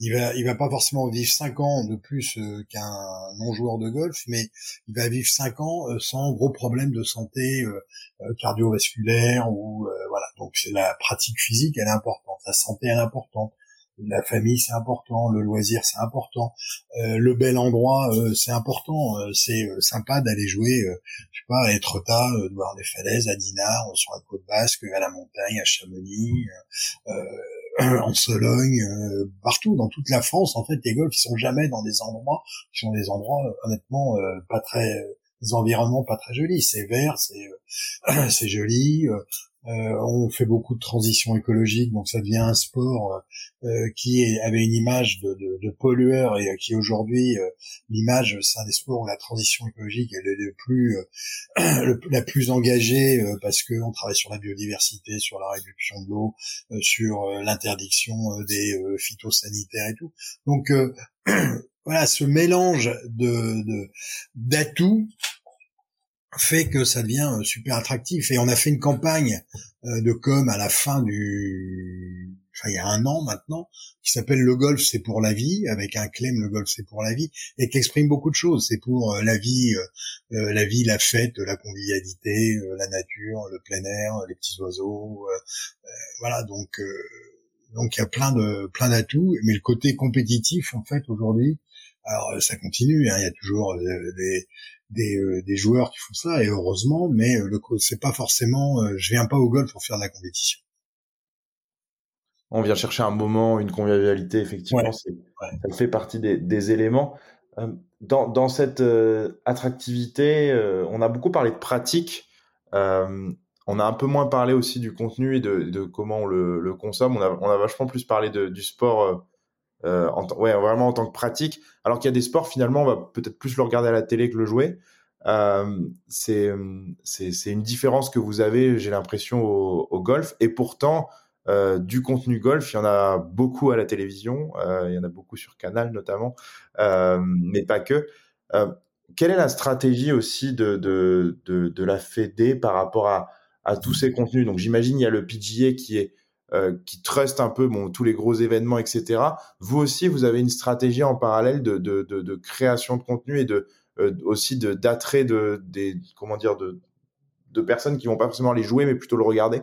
il va il va pas forcément vivre 5 ans de plus qu'un non joueur de golf mais il va vivre 5 ans sans gros problèmes de santé cardiovasculaire ou voilà. Donc c'est la pratique physique elle est importante. La santé elle est importante. La famille c'est important, le loisir c'est important, euh, le bel endroit euh, c'est important, euh, c'est sympa d'aller jouer, je sais pas, à Etretat, de voir les falaises, à Dinard, sur la côte basque, à la montagne, à Chamonix, en Sologne, partout dans toute la France en fait les golfs ils sont jamais dans des endroits qui sont des endroits honnêtement pas très des environnements pas très jolis, c'est vert, c'est c'est joli, euh, on fait beaucoup de transition écologique, donc ça devient un sport euh, qui avait une image de, de, pollueur et qui aujourd'hui euh, l'image c'est un des sports où la transition écologique elle est le plus la plus engagée parce que on travaille sur la biodiversité, sur la réduction de l'eau, sur l'interdiction des phytosanitaires et tout. Donc voilà, ce mélange de d'atouts fait que ça devient euh, super attractif. Et on a fait une campagne euh, de com à la fin du, enfin il y a un an maintenant, qui s'appelle Le golf c'est pour la vie, avec un claim Le golf c'est pour la vie, et qui exprime beaucoup de choses. C'est pour euh, la vie, la vie, la fête, la convivialité, la nature, le plein air, les petits oiseaux, voilà donc. donc il y a plein de plein d'atouts, mais le côté compétitif en fait aujourd'hui, alors ça continue, hein, il y a toujours des, des, euh, des, joueurs qui font ça et heureusement mais euh, le c'est pas forcément euh, je viens pas au golf pour faire de la compétition. On vient chercher un moment une convivialité effectivement ça fait partie des, des éléments. Dans, dans cette attractivité on a beaucoup parlé de pratique on a un peu moins parlé aussi du contenu et de, de comment on le, le, consomme. On a, on a vachement plus parlé de, du sport euh, en ouais, vraiment en tant que pratique. Alors qu'il y a des sports, finalement, on va peut-être plus le regarder à la télé que le jouer. Euh, c'est une différence que vous avez, j'ai l'impression, au, au, golf. Et pourtant, euh, du contenu golf, il y en a beaucoup à la télévision, euh, il y en a beaucoup sur Canal notamment, euh, mais pas que. Euh, quelle est la stratégie aussi de, de, de, de la Fédé par rapport à, à tous ces contenus? Donc j'imagine il y a le PGA qui est euh, qui trust un peu bon tous les gros événements, etc. Vous aussi, vous avez une stratégie en parallèle de, de, de, de création de contenu et de euh, aussi de d'attrait de des comment dire de de personnes qui vont pas forcément les jouer, mais plutôt le regarder?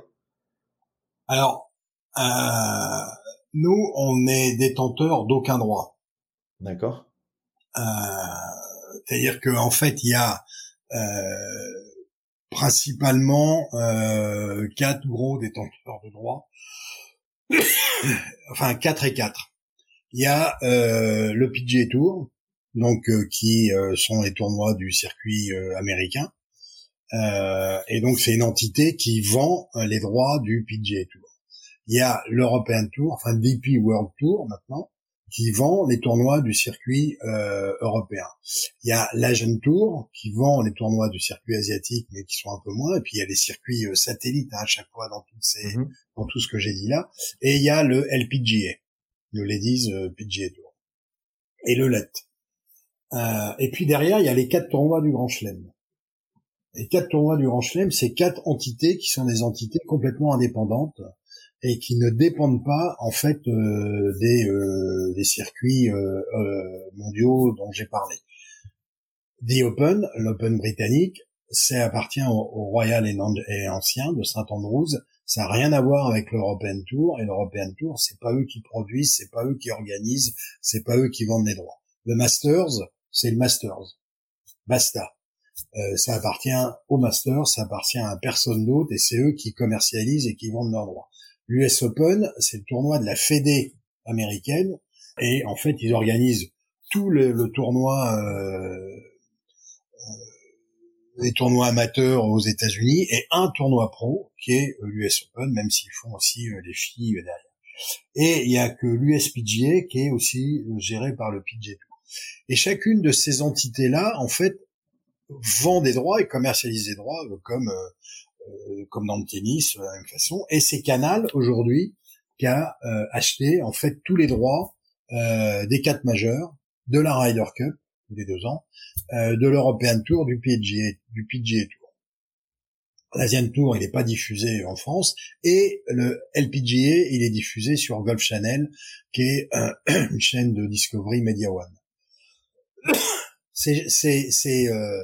Alors, euh, nous, on est détenteurs d'aucun droit. D'accord. Euh, C'est-à-dire qu'en en fait, il y a principalement quatre gros détenteurs de droits enfin 4 et 4. Il y a euh, le PGA Tour, donc euh, qui euh, sont les tournois du circuit américain. et donc c'est une entité qui vend les droits du PGA Tour. Il y a l'European Tour, enfin DP World Tour maintenant, qui vend les tournois du circuit euh, européen. Il y a l'Asian Tour qui vend les tournois du circuit asiatique, mais qui sont un peu moins. Et puis il y a les circuits euh, satellites hein, à chaque fois dans toutes ces, mhm. dans tout ce que j'ai dit là. Et il y a le LPGA, le Ladies euh, PGA Tour, et le LET. Euh, et puis derrière, il y a les quatre tournois du Grand Chelem. Les quatre tournois du Grand Chelem, c'est quatre entités qui sont des entités complètement indépendantes et qui ne dépendent pas en fait euh, des, euh, des circuits euh, mondiaux dont j'ai parlé. The Open, l'Open britannique, ça appartient au, Royal et, Ancien de Saint Andrews. Ça n'a rien à voir avec l'European Tour et l'European Tour, c'est pas eux qui produisent, c'est pas eux qui organisent, c'est pas eux qui vendent les droits. Le Masters, c'est le Masters. Basta. ça appartient au Masters, ça appartient à personne d'autre et c'est eux qui commercialisent et qui vendent leurs droits. L'US Open, c'est le tournoi de la Fédé américaine, et en fait, ils organisent tout le, tournoi, euh, euh, les tournois amateurs aux États-Unis, et un tournoi pro qui est l'US Open, même s'ils font aussi euh, les filles derrière. Et il y a que l'USPGA qui est aussi géré par le PGA. Et chacune de ces entités-là, en fait, vend des droits et commercialise des droits, comme euh, comme dans le tennis, de la même façon. Et ces canals, aujourd'hui, qui a acheté en fait tous les droits des quatre majeurs, de la Ryder Cup des deux ans, de l'European Tour, du PGA, du PGA Tour. L'Asian Tour, il n'est pas diffusé en France, et le LPGA, il est diffusé sur Golf Channel, qui est une chaîne de Discovery Media One. c'est, c'est, c'est, euh,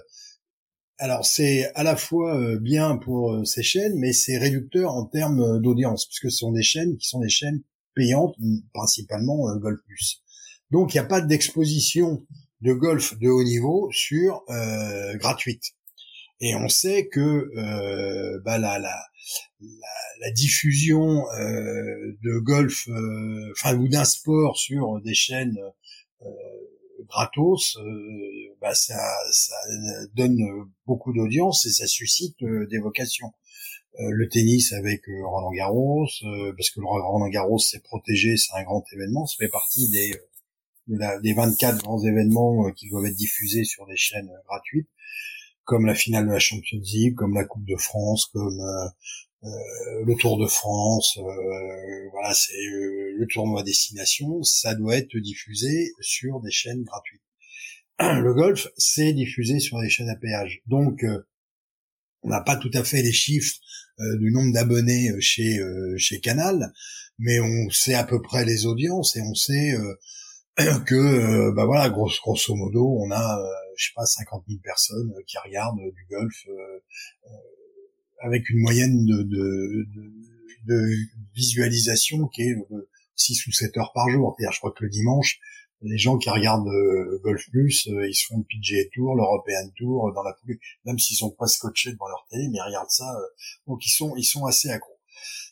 alors c'est à la fois euh, bien pour euh, ces chaînes, mais c'est réducteur en termes d'audience, puisque ce sont des chaînes qui sont des chaînes payantes, principalement Golf Plus. Donc il n'y a pas d'exposition de golf de haut niveau sur gratuite. Et on sait que euh, bah, la, diffusion euh, de golf, euh, enfin ou d'un sport sur des chaînes euh, gratos, euh, bah, ça, ça donne beaucoup d'audience et ça suscite des vocations. le tennis avec Roland Garros, parce que Roland Garros c'est protégé, c'est un grand événement, ça fait partie des des 24 grands événements qui doivent être diffusés sur des chaînes gratuites comme la finale de la Champions League, comme la Coupe de France, comme euh, euh le Tour de France, euh, voilà, c'est euh, le tournoi destination, ça doit être diffusé sur des chaînes gratuites. Le golf, c'est diffusé sur des chaînes à péage. Donc, on n'a pas tout à fait les chiffres du nombre d'abonnés chez chez Canal, mais on sait à peu près les audiences et on sait que, bah voilà, grosso, grosso modo, on a je sais pas, 50 000 personnes euh, qui regardent euh, du golf euh, avec une moyenne de, de, de, visualisation qui est 6 ou 7 heures par jour. C'est-à-dire, je crois que le dimanche, les gens qui regardent Golf Plus, ils se font le PGA Tour, l'European Tour dans la foulée, même s'ils sont pas scotchés devant leur télé, mais ils regardent ça. donc ils sont ils sont assez accros.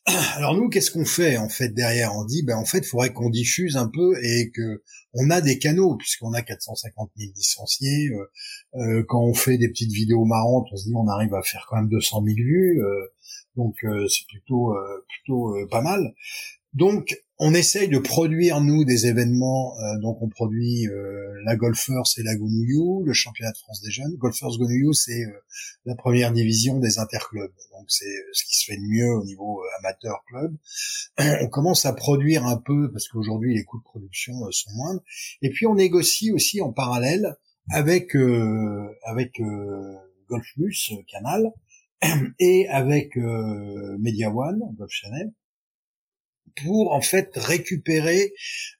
Alors nous, qu'est-ce qu'on fait en fait derrière On dit, ben en fait, il faudrait qu'on diffuse un peu et que on a des canaux puisqu'on a 450 000 licenciés. Euh, euh, quand on fait des petites vidéos marrantes, on se dit on arrive à faire quand même 200 000 vues, euh, donc c'est plutôt plutôt pas mal. Donc on essaye de produire nous des événements. Euh, donc on produit euh, la Golfers et la Gounouillou, le championnat de France des jeunes. Golfers Gounouillou, c'est euh, la première division des interclubs. Donc c'est ce qui se fait de mieux au niveau amateur club. on commence à produire un peu parce qu'aujourd'hui les coûts de production sont moindres. Et puis on négocie aussi en parallèle avec avec Golf Plus Canal et avec Media One Golf Channel pour en fait récupérer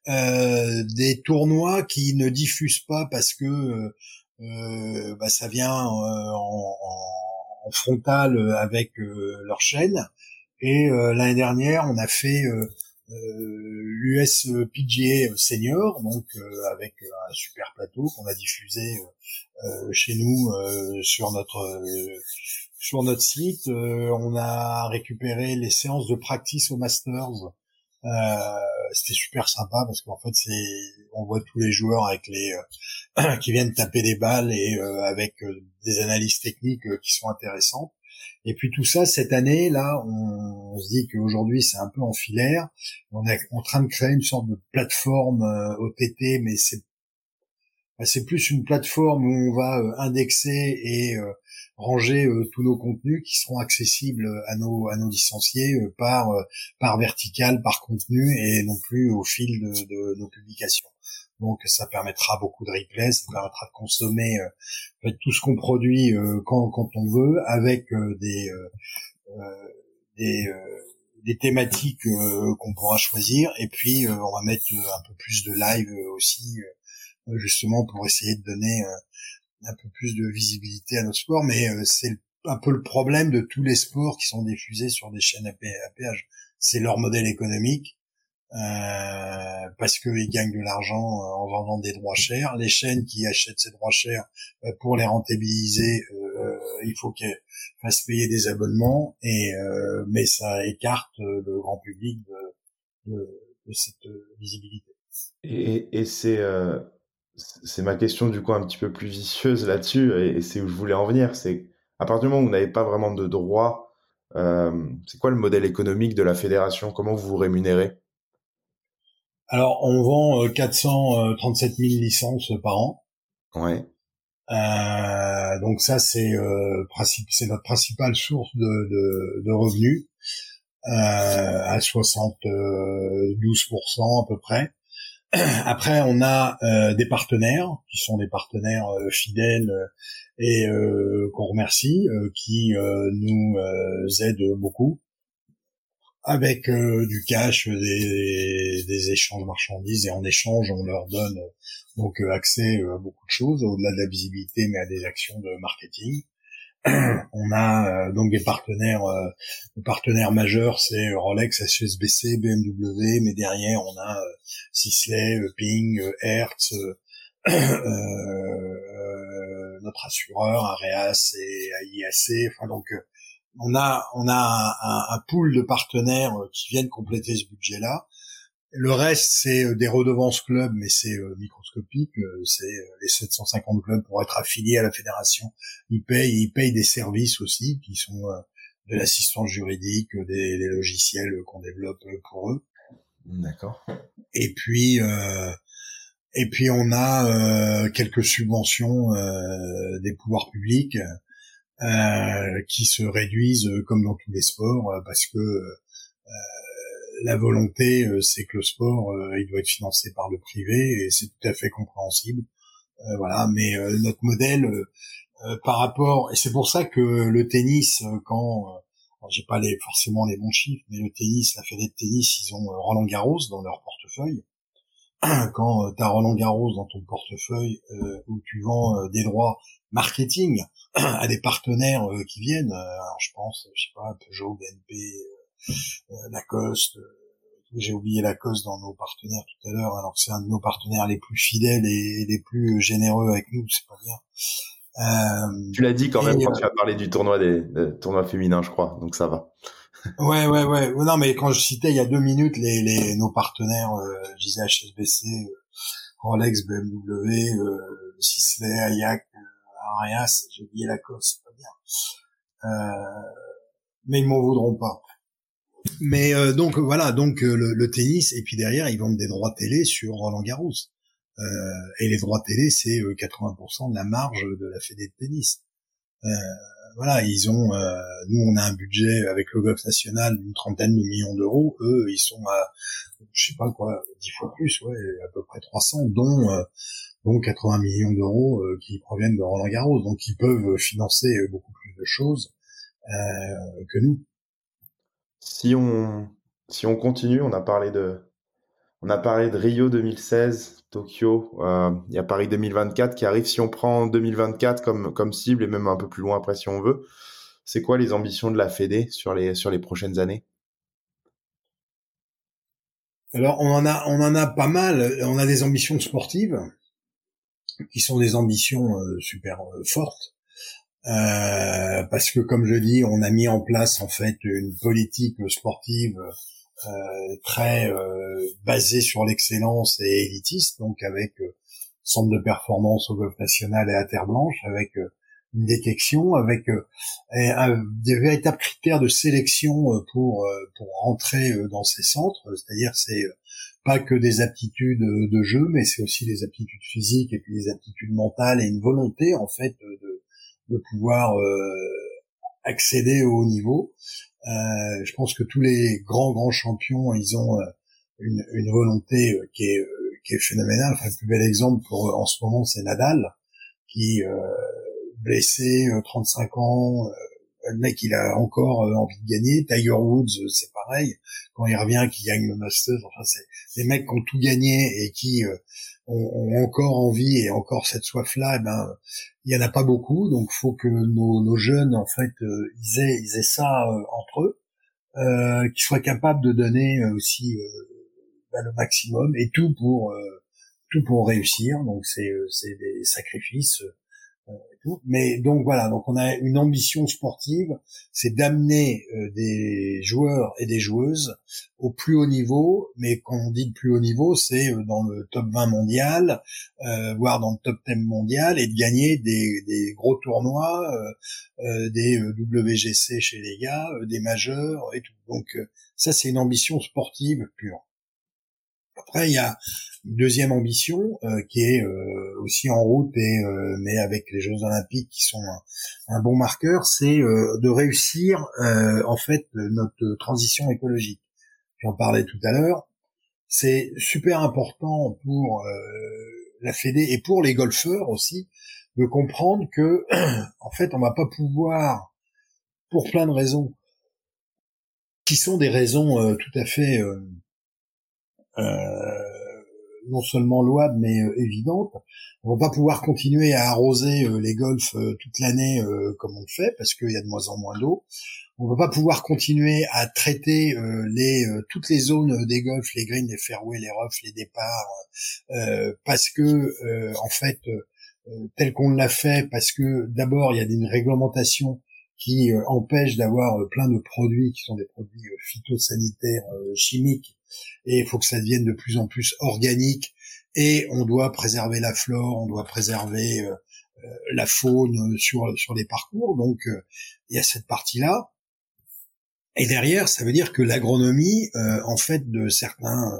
euh, des tournois qui ne diffusent pas parce que euh, bah, ça vient euh, en, en, frontal avec euh, leur chaîne. Et euh, l'année dernière, on a fait l'US PGA Senior, donc avec un super plateau qu'on a diffusé chez nous sur notre sur notre site. on a récupéré les séances de practice au Masters euh, c'était super sympa parce qu'en fait c'est on voit tous les joueurs avec les euh, qui viennent taper des balles et euh, avec des analyses techniques qui sont intéressantes. Et puis tout ça cette année là, on, se dit qu'aujourd'hui c'est un peu en filaire. On est en train de créer une sorte de plateforme OTT, mais c'est bah, c'est plus une plateforme où on va indexer et ranger euh, tous nos contenus qui seront accessibles à nos à nos licenciés euh, par euh, par vertical, par contenu et non plus au fil de, de nos publications. Donc ça permettra beaucoup de replay, ça permettra de consommer tout ce qu'on produit quand, quand on veut, avec des des, des thématiques qu'on pourra choisir. Et puis on va mettre un peu plus de live aussi, justement pour essayer de donner un peu plus de visibilité à notre sport, mais euh, c'est un peu le problème de tous les sports qui sont diffusés sur des chaînes à péage. C'est leur modèle économique, euh, parce qu'ils gagnent de l'argent euh, en vendant des droits chers. Les chaînes qui achètent ces droits chers, euh, pour les rentabiliser, il faut qu'elles fassent payer des abonnements, et mais ça écarte le grand public de, de, de cette visibilité. Et, et c'est c'est ma question du coup un petit peu plus vicieuse là-dessus et, c'est où je voulais en venir. C'est à partir du moment où vous n'avez pas vraiment de droit, euh, c'est quoi le modèle économique de la fédération? Comment vous vous rémunérez? Alors on vend 437 euh, 000 licences par an. Ouais. Euh, donc ça c'est c'est notre principale source de, de, de revenus. à 72% à peu près. Après, on a des partenaires qui sont des partenaires fidèles et qu'on remercie, qui nous aident beaucoup avec euh, du cash, des, des, échanges marchandises et en échange on leur donne donc euh, accès euh, à beaucoup de choses au-delà de la visibilité mais à des actions de marketing. on a donc des partenaires, partenaires majeurs, c'est Rolex, HSBC, BMW, mais derrière on a Sisley, Ping, Hertz, notre assureur, Areas et AIAC. Enfin donc on a on a un, un, pool de partenaires euh, qui viennent compléter ce budget-là. Le reste, c'est euh, des redevances clubs, mais c'est euh, microscopique. C'est les 750 clubs pour être affiliés à la fédération. Ils payent, ils payent des services aussi, qui sont de l'assistance juridique, des, des logiciels qu'on développe pour eux. D'accord. Et puis, euh, et puis on a quelques subventions des pouvoirs publics euh, qui se réduisent euh, comme dans tous les sports euh, parce que la volonté, c'est que le sport, il doit être financé par le privé et c'est tout à fait compréhensible. voilà, mais notre modèle par rapport, et c'est pour ça que le tennis, quand j'ai pas forcément les bons chiffres, mais le tennis, la fédération de tennis, ils ont Roland Garros dans leur portefeuille. Quand tu as Roland Garros dans ton portefeuille où tu vends des droits marketing à des partenaires euh, qui viennent. Euh, je pense, je sais pas, Peugeot, BNP, euh, Lacoste. J'ai oublié Lacoste dans nos partenaires tout à l'heure, alors que c'est un de nos partenaires les plus fidèles et les plus généreux avec nous, c'est pas bien. Euh, tu l'as dit quand même quand tu as parlé du tournoi des, tournois féminins, je crois, donc ça va. ouais, ouais, ouais. Non, mais quand je citais il y a deux minutes les, les nos partenaires, euh, je disais HSBC, Rolex, BMW, euh, Sisley, Ayak, rien, j'ai oublié la cause, c'est pas bien. Euh, mais ils m'en voudront pas. Mais euh, donc voilà, donc euh, le, tennis et puis derrière ils vendent des droits télé sur Roland Garros. et les droits télé c'est 80% de la marge de la fédé de tennis. voilà, ils ont, nous on a un budget avec le golf national d'une trentaine de millions d'euros. Eux ils sont à, je sais pas quoi, dix fois plus, ouais, à peu près 300, dont donc 80 millions d'euros euh, qui proviennent de Roland Garros, donc ils peuvent financer euh, beaucoup plus de choses euh, que nous. Si on si on continue, on a parlé de on a parlé de Rio 2016, Tokyo, il y a Paris 2024 qui arrive. Si on prend 2024 comme comme cible et même un peu plus loin après si on veut, c'est quoi les ambitions de la Fédé sur les sur les prochaines années? Alors on en a on en a pas mal. On a des ambitions sportives qui sont des ambitions euh, super euh, fortes. Euh, parce que comme je dis, on a mis en place en fait une politique sportive euh, très euh, basée sur l'excellence et élitiste, donc avec centre de performance au golf national et à Terre Blanche, avec une détection, avec des véritables critères de sélection pour pour rentrer dans ces centres, c'est-à-dire c'est pas que des aptitudes de jeu, mais c'est aussi des aptitudes physiques et puis des aptitudes mentales et une volonté en fait de, de pouvoir euh, accéder au haut niveau. Euh, je pense que tous les grands grands champions, ils ont euh, une, une volonté qui est qui est phénoménale. Enfin, le plus bel exemple pour en ce moment, c'est Nadal, qui blessé, 35 ans, le mec il a encore envie de gagner. Tiger Woods c'est pareil, quand il revient qu'il gagne le Masters. Enfin c'est des mecs qui ont tout gagné et qui encore envie et encore cette soif là. Eh ben il y en a pas beaucoup, donc faut que nos, nos jeunes en fait ils aient ils aient ça entre eux, euh, qu'ils soient capables de donner aussi ben, le maximum et tout pour tout pour réussir. Donc c'est c'est des sacrifices mais donc voilà, donc on a une ambition sportive, c'est d'amener euh, des joueurs et des joueuses au plus haut niveau. Mais quand on dit le plus haut niveau, c'est euh, dans le top 20 mondial, euh, voire dans le top 10 mondial, et de gagner des, des gros tournois, euh, des WGC chez les gars, des majeurs et tout. Donc ça, c'est une ambition sportive pure. Après, il y a une deuxième ambition euh, qui est euh, aussi en route, et, euh, mais avec les Jeux Olympiques qui sont un, bon marqueur, c'est de réussir en fait notre transition écologique. J'en parlais tout à l'heure. C'est super important pour la Fédé et pour les golfeurs aussi de comprendre que en fait on va pas pouvoir pour plein de raisons qui sont des raisons tout à fait euh, non seulement louable mais euh, évidente. On va pas pouvoir continuer à arroser euh, les golfs toute l'année comme on le fait parce qu'il y a de moins en moins d'eau. On va pas pouvoir continuer à traiter les toutes les zones des golfs, les greens, les fairways, les roughs, les départs, parce que en fait tel qu'on l'a fait, parce que d'abord il y a une réglementation qui empêche d'avoir plein de produits qui sont des produits phytosanitaires chimiques et il faut que ça devienne de plus en plus organique et on doit préserver la flore, on doit préserver euh, euh, la faune sur sur les parcours. Donc euh, il y a cette partie-là. Et derrière, ça veut dire que l'agronomie, en fait, de certains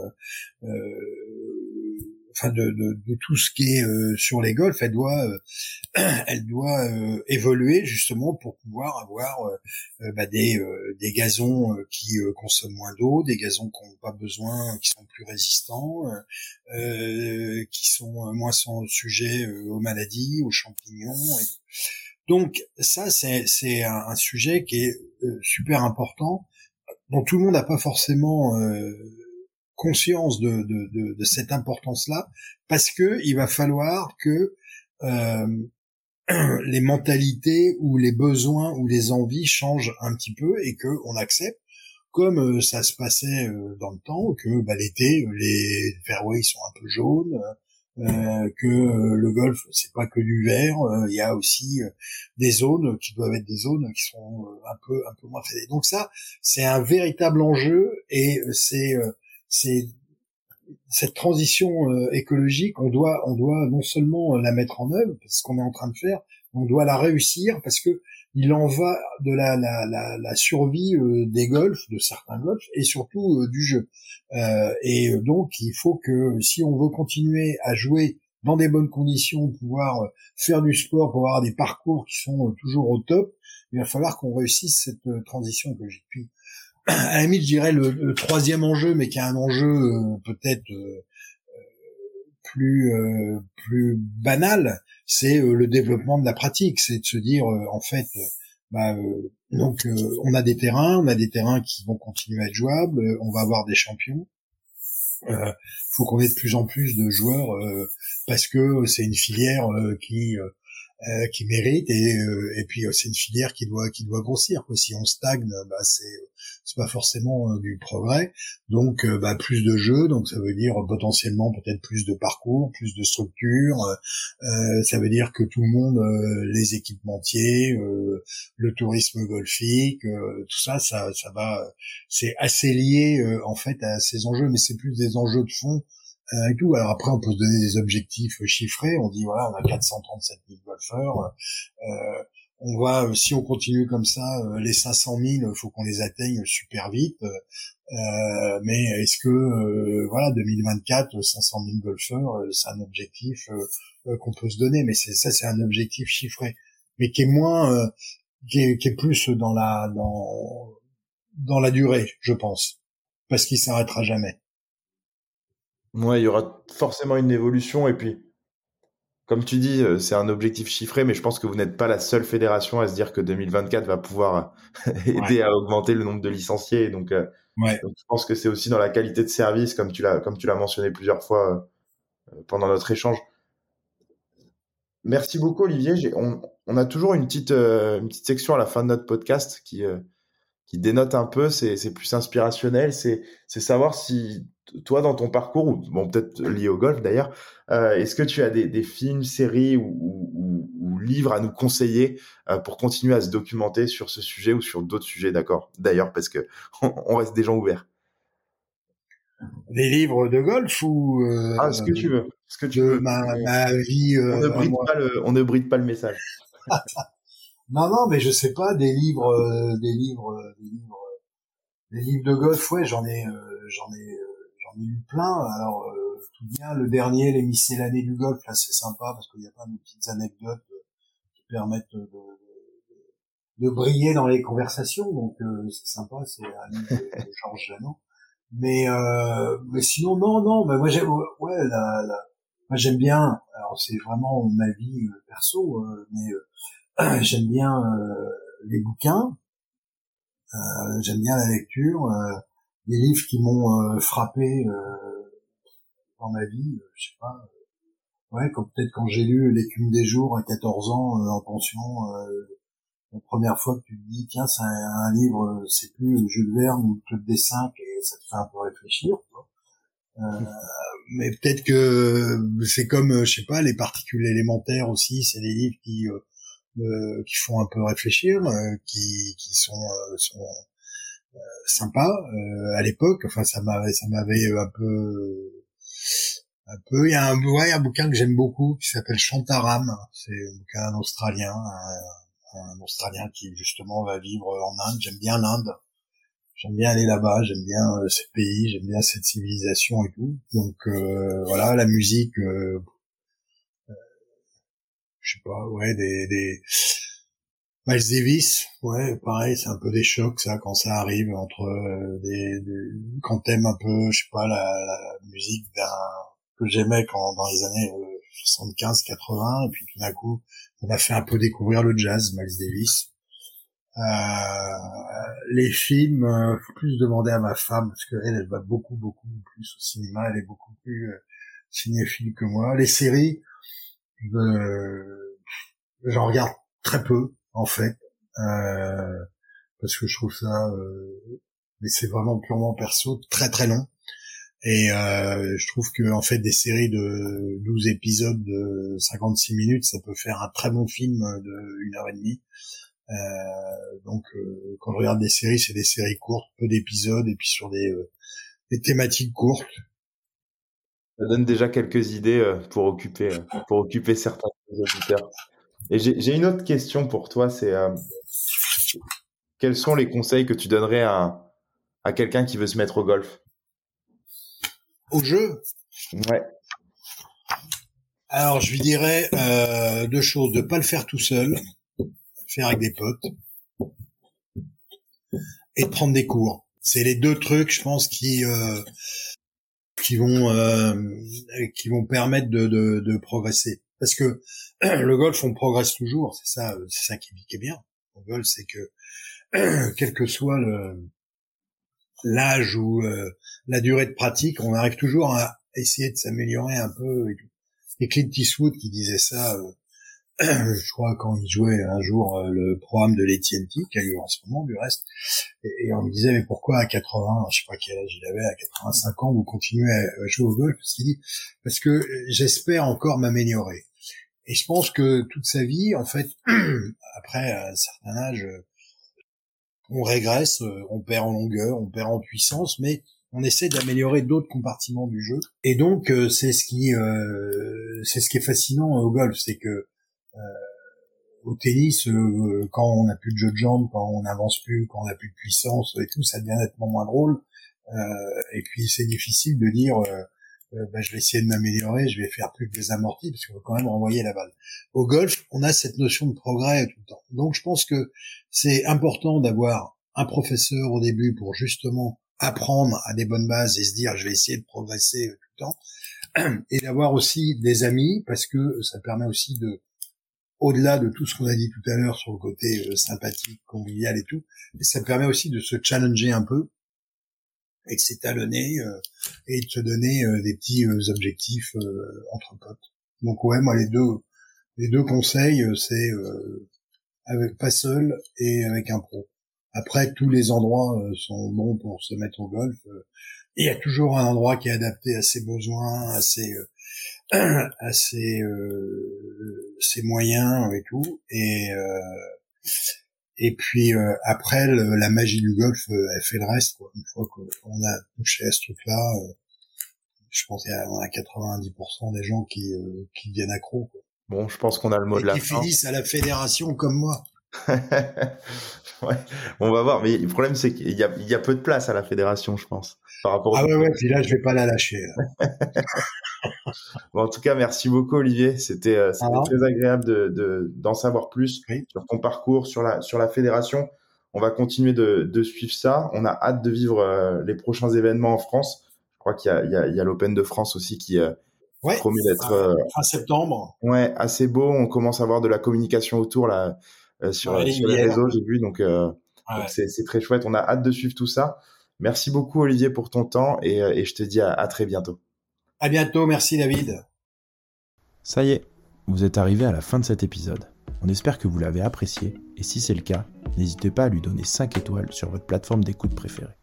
enfin de, de, de, tout ce qui est euh, sur les golfs, elle doit, euh, elle doit euh, évoluer justement pour pouvoir avoir bah, des, des gazons qui consomment moins d'eau, des gazons qui n'ont pas besoin, qui sont plus résistants, qui sont moins sujets aux maladies, aux champignons. Donc ça, c'est, c'est un, un, sujet qui est super important, dont tout le monde n'a pas forcément conscience de, de, de, cette importance-là, parce que il va falloir que euh, les mentalités ou les besoins ou les envies changent un petit peu et que on accepte, comme euh, ça se passait euh, dans le temps, que bah, l'été les fairways sont un peu jaunes, euh, que le golf c'est pas que du vert, il y a aussi des zones qui doivent être des zones qui sont un peu un peu moins traitées. Donc ça c'est un véritable enjeu et c'est c'est cette transition euh, écologique, on doit, on doit non seulement euh, la mettre en œuvre, parce qu'on est en train de faire, on doit la réussir parce que il en va de la, la, la, la survie euh, des golfs, de certains golfs, et surtout du jeu. et donc, il faut que si on veut continuer à jouer dans des bonnes conditions, pouvoir faire du sport, pouvoir avoir des parcours qui sont toujours au top, il va falloir qu'on réussisse cette transition écologique. Puis, à la limite, je dirais le, troisième enjeu, mais qui a un enjeu euh, peut-être euh, plus euh, plus banal, c'est le développement de la pratique. C'est de se dire, en fait, bah, donc on a des terrains, on a des terrains qui vont continuer à être jouables, on va avoir des champions. Il faut qu'on ait de plus en plus de joueurs parce que c'est une filière qui euh, qui mérite et, euh, et puis euh, c'est une filière qui doit qui doit grossir quoi. si on stagne bah c'est c'est pas forcément du progrès donc bah plus de jeux donc ça veut dire potentiellement peut-être plus de parcours plus de structures ça veut dire que tout le monde les équipementiers le tourisme golfique tout ça ça ça va c'est assez lié en fait à ces enjeux mais c'est plus des enjeux de fond euh, et tout. Alors après, on peut se donner des objectifs chiffrés. On dit voilà, on a 437 000 golfeurs. Euh, on va, euh, si on continue comme ça, euh, les 500 000, il faut qu'on les atteigne super vite. Euh, mais est-ce que voilà, 2024, 500 000 golfeurs, c'est un objectif qu'on peut se donner. Mais c'est ça, c'est un objectif chiffré, mais qui est moins, qui est, qui, est, plus dans la dans dans la durée, je pense, parce qu'il s'arrêtera jamais. Ouais, il y aura forcément une évolution et puis, comme tu dis, c'est un objectif chiffré, mais je pense que vous n'êtes pas la seule fédération à se dire que 2024 va pouvoir aider à augmenter le nombre de licenciés. Donc, donc je pense que c'est aussi dans la qualité de service, comme tu l'as, comme tu l'as mentionné plusieurs fois pendant notre échange. Merci beaucoup, Olivier. On, on, a toujours une petite, une petite section à la fin de notre podcast qui, qui dénote un peu, c'est plus inspirationnel, c'est savoir si toi, dans ton parcours, ou bon, peut-être lié au golf d'ailleurs, euh, est-ce que tu as des, des films, séries ou, ou, ou, livres à nous conseiller euh, pour continuer à se documenter sur ce sujet ou sur d'autres sujets, d'accord? D'ailleurs, parce que on, reste des gens ouverts. Des livres de golf ou euh, ah, ce que tu veux, ce que tu veux. Ma, ma vie. on ne bride pas le, on ne bride pas le message. non, non, mais je sais pas des livres, des livres, des livres, des livres de golf. Ouais, j'en ai, j'en ai j'en ai lu plein. Alors tout bien, le dernier, les miscellanées du golf, là c'est sympa parce qu'il y a plein de petites anecdotes qui permettent de, de briller dans les conversations, donc c'est sympa, c'est un livre de Georges Jeannot. Mais mais sinon non non, mais moi j'aime ouais la, la moi j'aime bien. Alors c'est vraiment ma vie perso, mais j'aime bien les bouquins. Euh, j'aime bien la lecture. Euh, les livres qui m'ont euh, frappé dans ma vie, je sais pas. ouais, comme peut-être quand j'ai lu L'écume des jours à 14 ans en pension. la première fois que tu te dis tiens c'est un, livre, c'est plus Jules Verne ou Claude Dessin et ça te fait un peu réfléchir. Euh, mais peut-être que c'est comme je sais pas les particules élémentaires aussi c'est des livres qui euh, qui font un peu réfléchir, euh, qui, qui sont, euh, sont sympas à l'époque. Enfin, ça m'avait, ça m'avait un peu un peu. Il y a un, ouais, un bouquin que j'aime beaucoup qui s'appelle Chantaram. C'est un bouquin australien, un, un, Australien qui justement va vivre en Inde. J'aime bien l'Inde. J'aime bien aller là-bas. J'aime bien ce pays. J'aime bien cette civilisation et tout. Donc voilà, la musique je sais pas, ouais, des, des Miles Davis, ouais, pareil, c'est un peu des chocs ça quand ça arrive entre euh, des, des, quand t'aimes un peu, je sais pas, la, la musique d'un que j'aimais quand dans les années 75, euh, 80, et puis tout d'un coup, on m'a fait un peu découvrir le jazz, Miles Davis. Euh, les films, euh, plus demander à ma femme parce qu'elle, elle va beaucoup, beaucoup plus au cinéma, elle est beaucoup plus cinéphile que moi. Les séries, euh, j'en regarde très peu en fait euh, parce que je trouve ça euh, mais c'est vraiment purement perso très très long. Et euh, je trouve que en fait des séries de 12 épisodes de 56 minutes ça peut faire un très bon film de une heure et demie. Euh, donc euh, quand je regarde des séries c'est des séries courtes peu d'épisodes et puis sur des, des thématiques courtes ça donne déjà quelques idées euh, pour occuper, euh, pour occuper certains auditeurs. Et j'ai une autre question pour toi, c'est euh, quels sont les conseils que tu donnerais à, à quelqu'un qui veut se mettre au golf? Au jeu? Ouais. Alors je lui dirais euh, deux choses de pas le faire tout seul, faire avec des potes et de prendre des cours. C'est les deux trucs, je pense, qui euh, qui vont euh, qui vont permettre de, de, de, progresser. Parce que le golf, on progresse toujours. C'est ça, c'est ça qui, est bien. Le golf, c'est que quel que soit l'âge ou euh, la durée de pratique, on arrive toujours à essayer de s'améliorer un peu. Et Clint Eastwood qui disait ça, euh, je crois quand il jouait un jour euh, le programme de l'AT&T qui a eu en ce moment du reste. Et, on me disait mais pourquoi à 80 je sais pas quel âge il avait à 85 ans vous continuez à, jouer au golf parce qu'il dit parce que j'espère encore m'améliorer. Et je pense que toute sa vie en fait après un certain âge on régresse on perd en longueur on perd en puissance mais on essaie d'améliorer d'autres compartiments du jeu. Et donc euh, c'est ce qui euh, c'est ce qui est fascinant au golf c'est que euh, au tennis, euh, quand on n'a plus de jeu de jambes, quand on n'avance plus, quand on n'a plus de puissance et tout, ça devient nettement moins drôle. Euh, et puis c'est difficile de dire bah, je vais essayer de m'améliorer, je vais faire plus que des amortis parce qu'on va quand même renvoyer la balle. Au golf, on a cette notion de progrès tout le temps. Donc je pense que c'est important d'avoir un professeur au début pour justement apprendre à des bonnes bases et se dire je vais essayer de progresser tout le temps et d'avoir aussi des amis parce que ça permet aussi de au-delà de tout ce qu'on a dit tout à l'heure sur le côté euh, sympathique, convivial et tout, ça permet aussi de se challenger un peu et de s'étalonner euh, et de se donner euh, des petits objectifs entre potes. Donc ouais, moi les deux les deux conseils, c'est avec pas seul et avec un pro. Après, tous les endroits sont bons pour se mettre au golf. Il y a toujours un endroit qui est adapté à ses besoins, à ses à ses, euh, ses moyens et tout. Et euh, et puis euh, après, la magie du golf, euh, elle fait le reste. Quoi. Une fois qu'on a touché à ce truc-là, euh, je pense qu'il y a 90% des gens qui qui viennent accro. Quoi. Bon, je pense qu'on a le mot de la qui fin. finissent à la fédération comme moi. ouais, on va voir. Mais le problème, c'est qu'il y a, il y a peu de place à la fédération, je pense. Par rapport ah ouais, ouais, puis là, je vais pas la lâcher. bon, en tout cas, merci beaucoup, Olivier. C'était euh, très agréable de, d'en savoir plus sur ton parcours, sur la, sur la fédération. On va continuer de, de suivre ça. On a hâte de vivre euh, les prochains événements en France. Je crois qu'il y a, l'Open de France aussi qui, euh, ouais, promet d'être fin septembre. Ouais, assez beau. On commence à avoir de la communication autour là sur, sur les réseaux, j'ai vu. Donc, donc c'est, c'est très chouette. On a hâte de suivre tout ça. Merci beaucoup Olivier pour ton temps et, euh, je te dis à, très bientôt. À bientôt, merci David. Ça y est, vous êtes arrivé à la fin de cet épisode. On espère que vous l'avez apprécié et si c'est le cas, n'hésitez pas à lui donner 5 étoiles sur votre plateforme d'écoute préférée.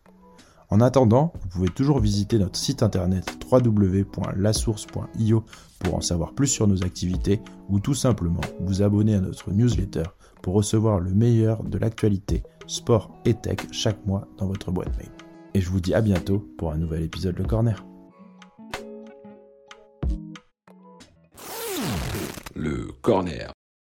En attendant, vous pouvez toujours visiter notre site internet www.lasource.io pour en savoir plus sur nos activités ou tout simplement vous abonner à notre newsletter pour recevoir le meilleur de l'actualité, sport et tech chaque mois dans votre boîte mail et je vous dis à bientôt pour un nouvel épisode Le Corner. Le Corner.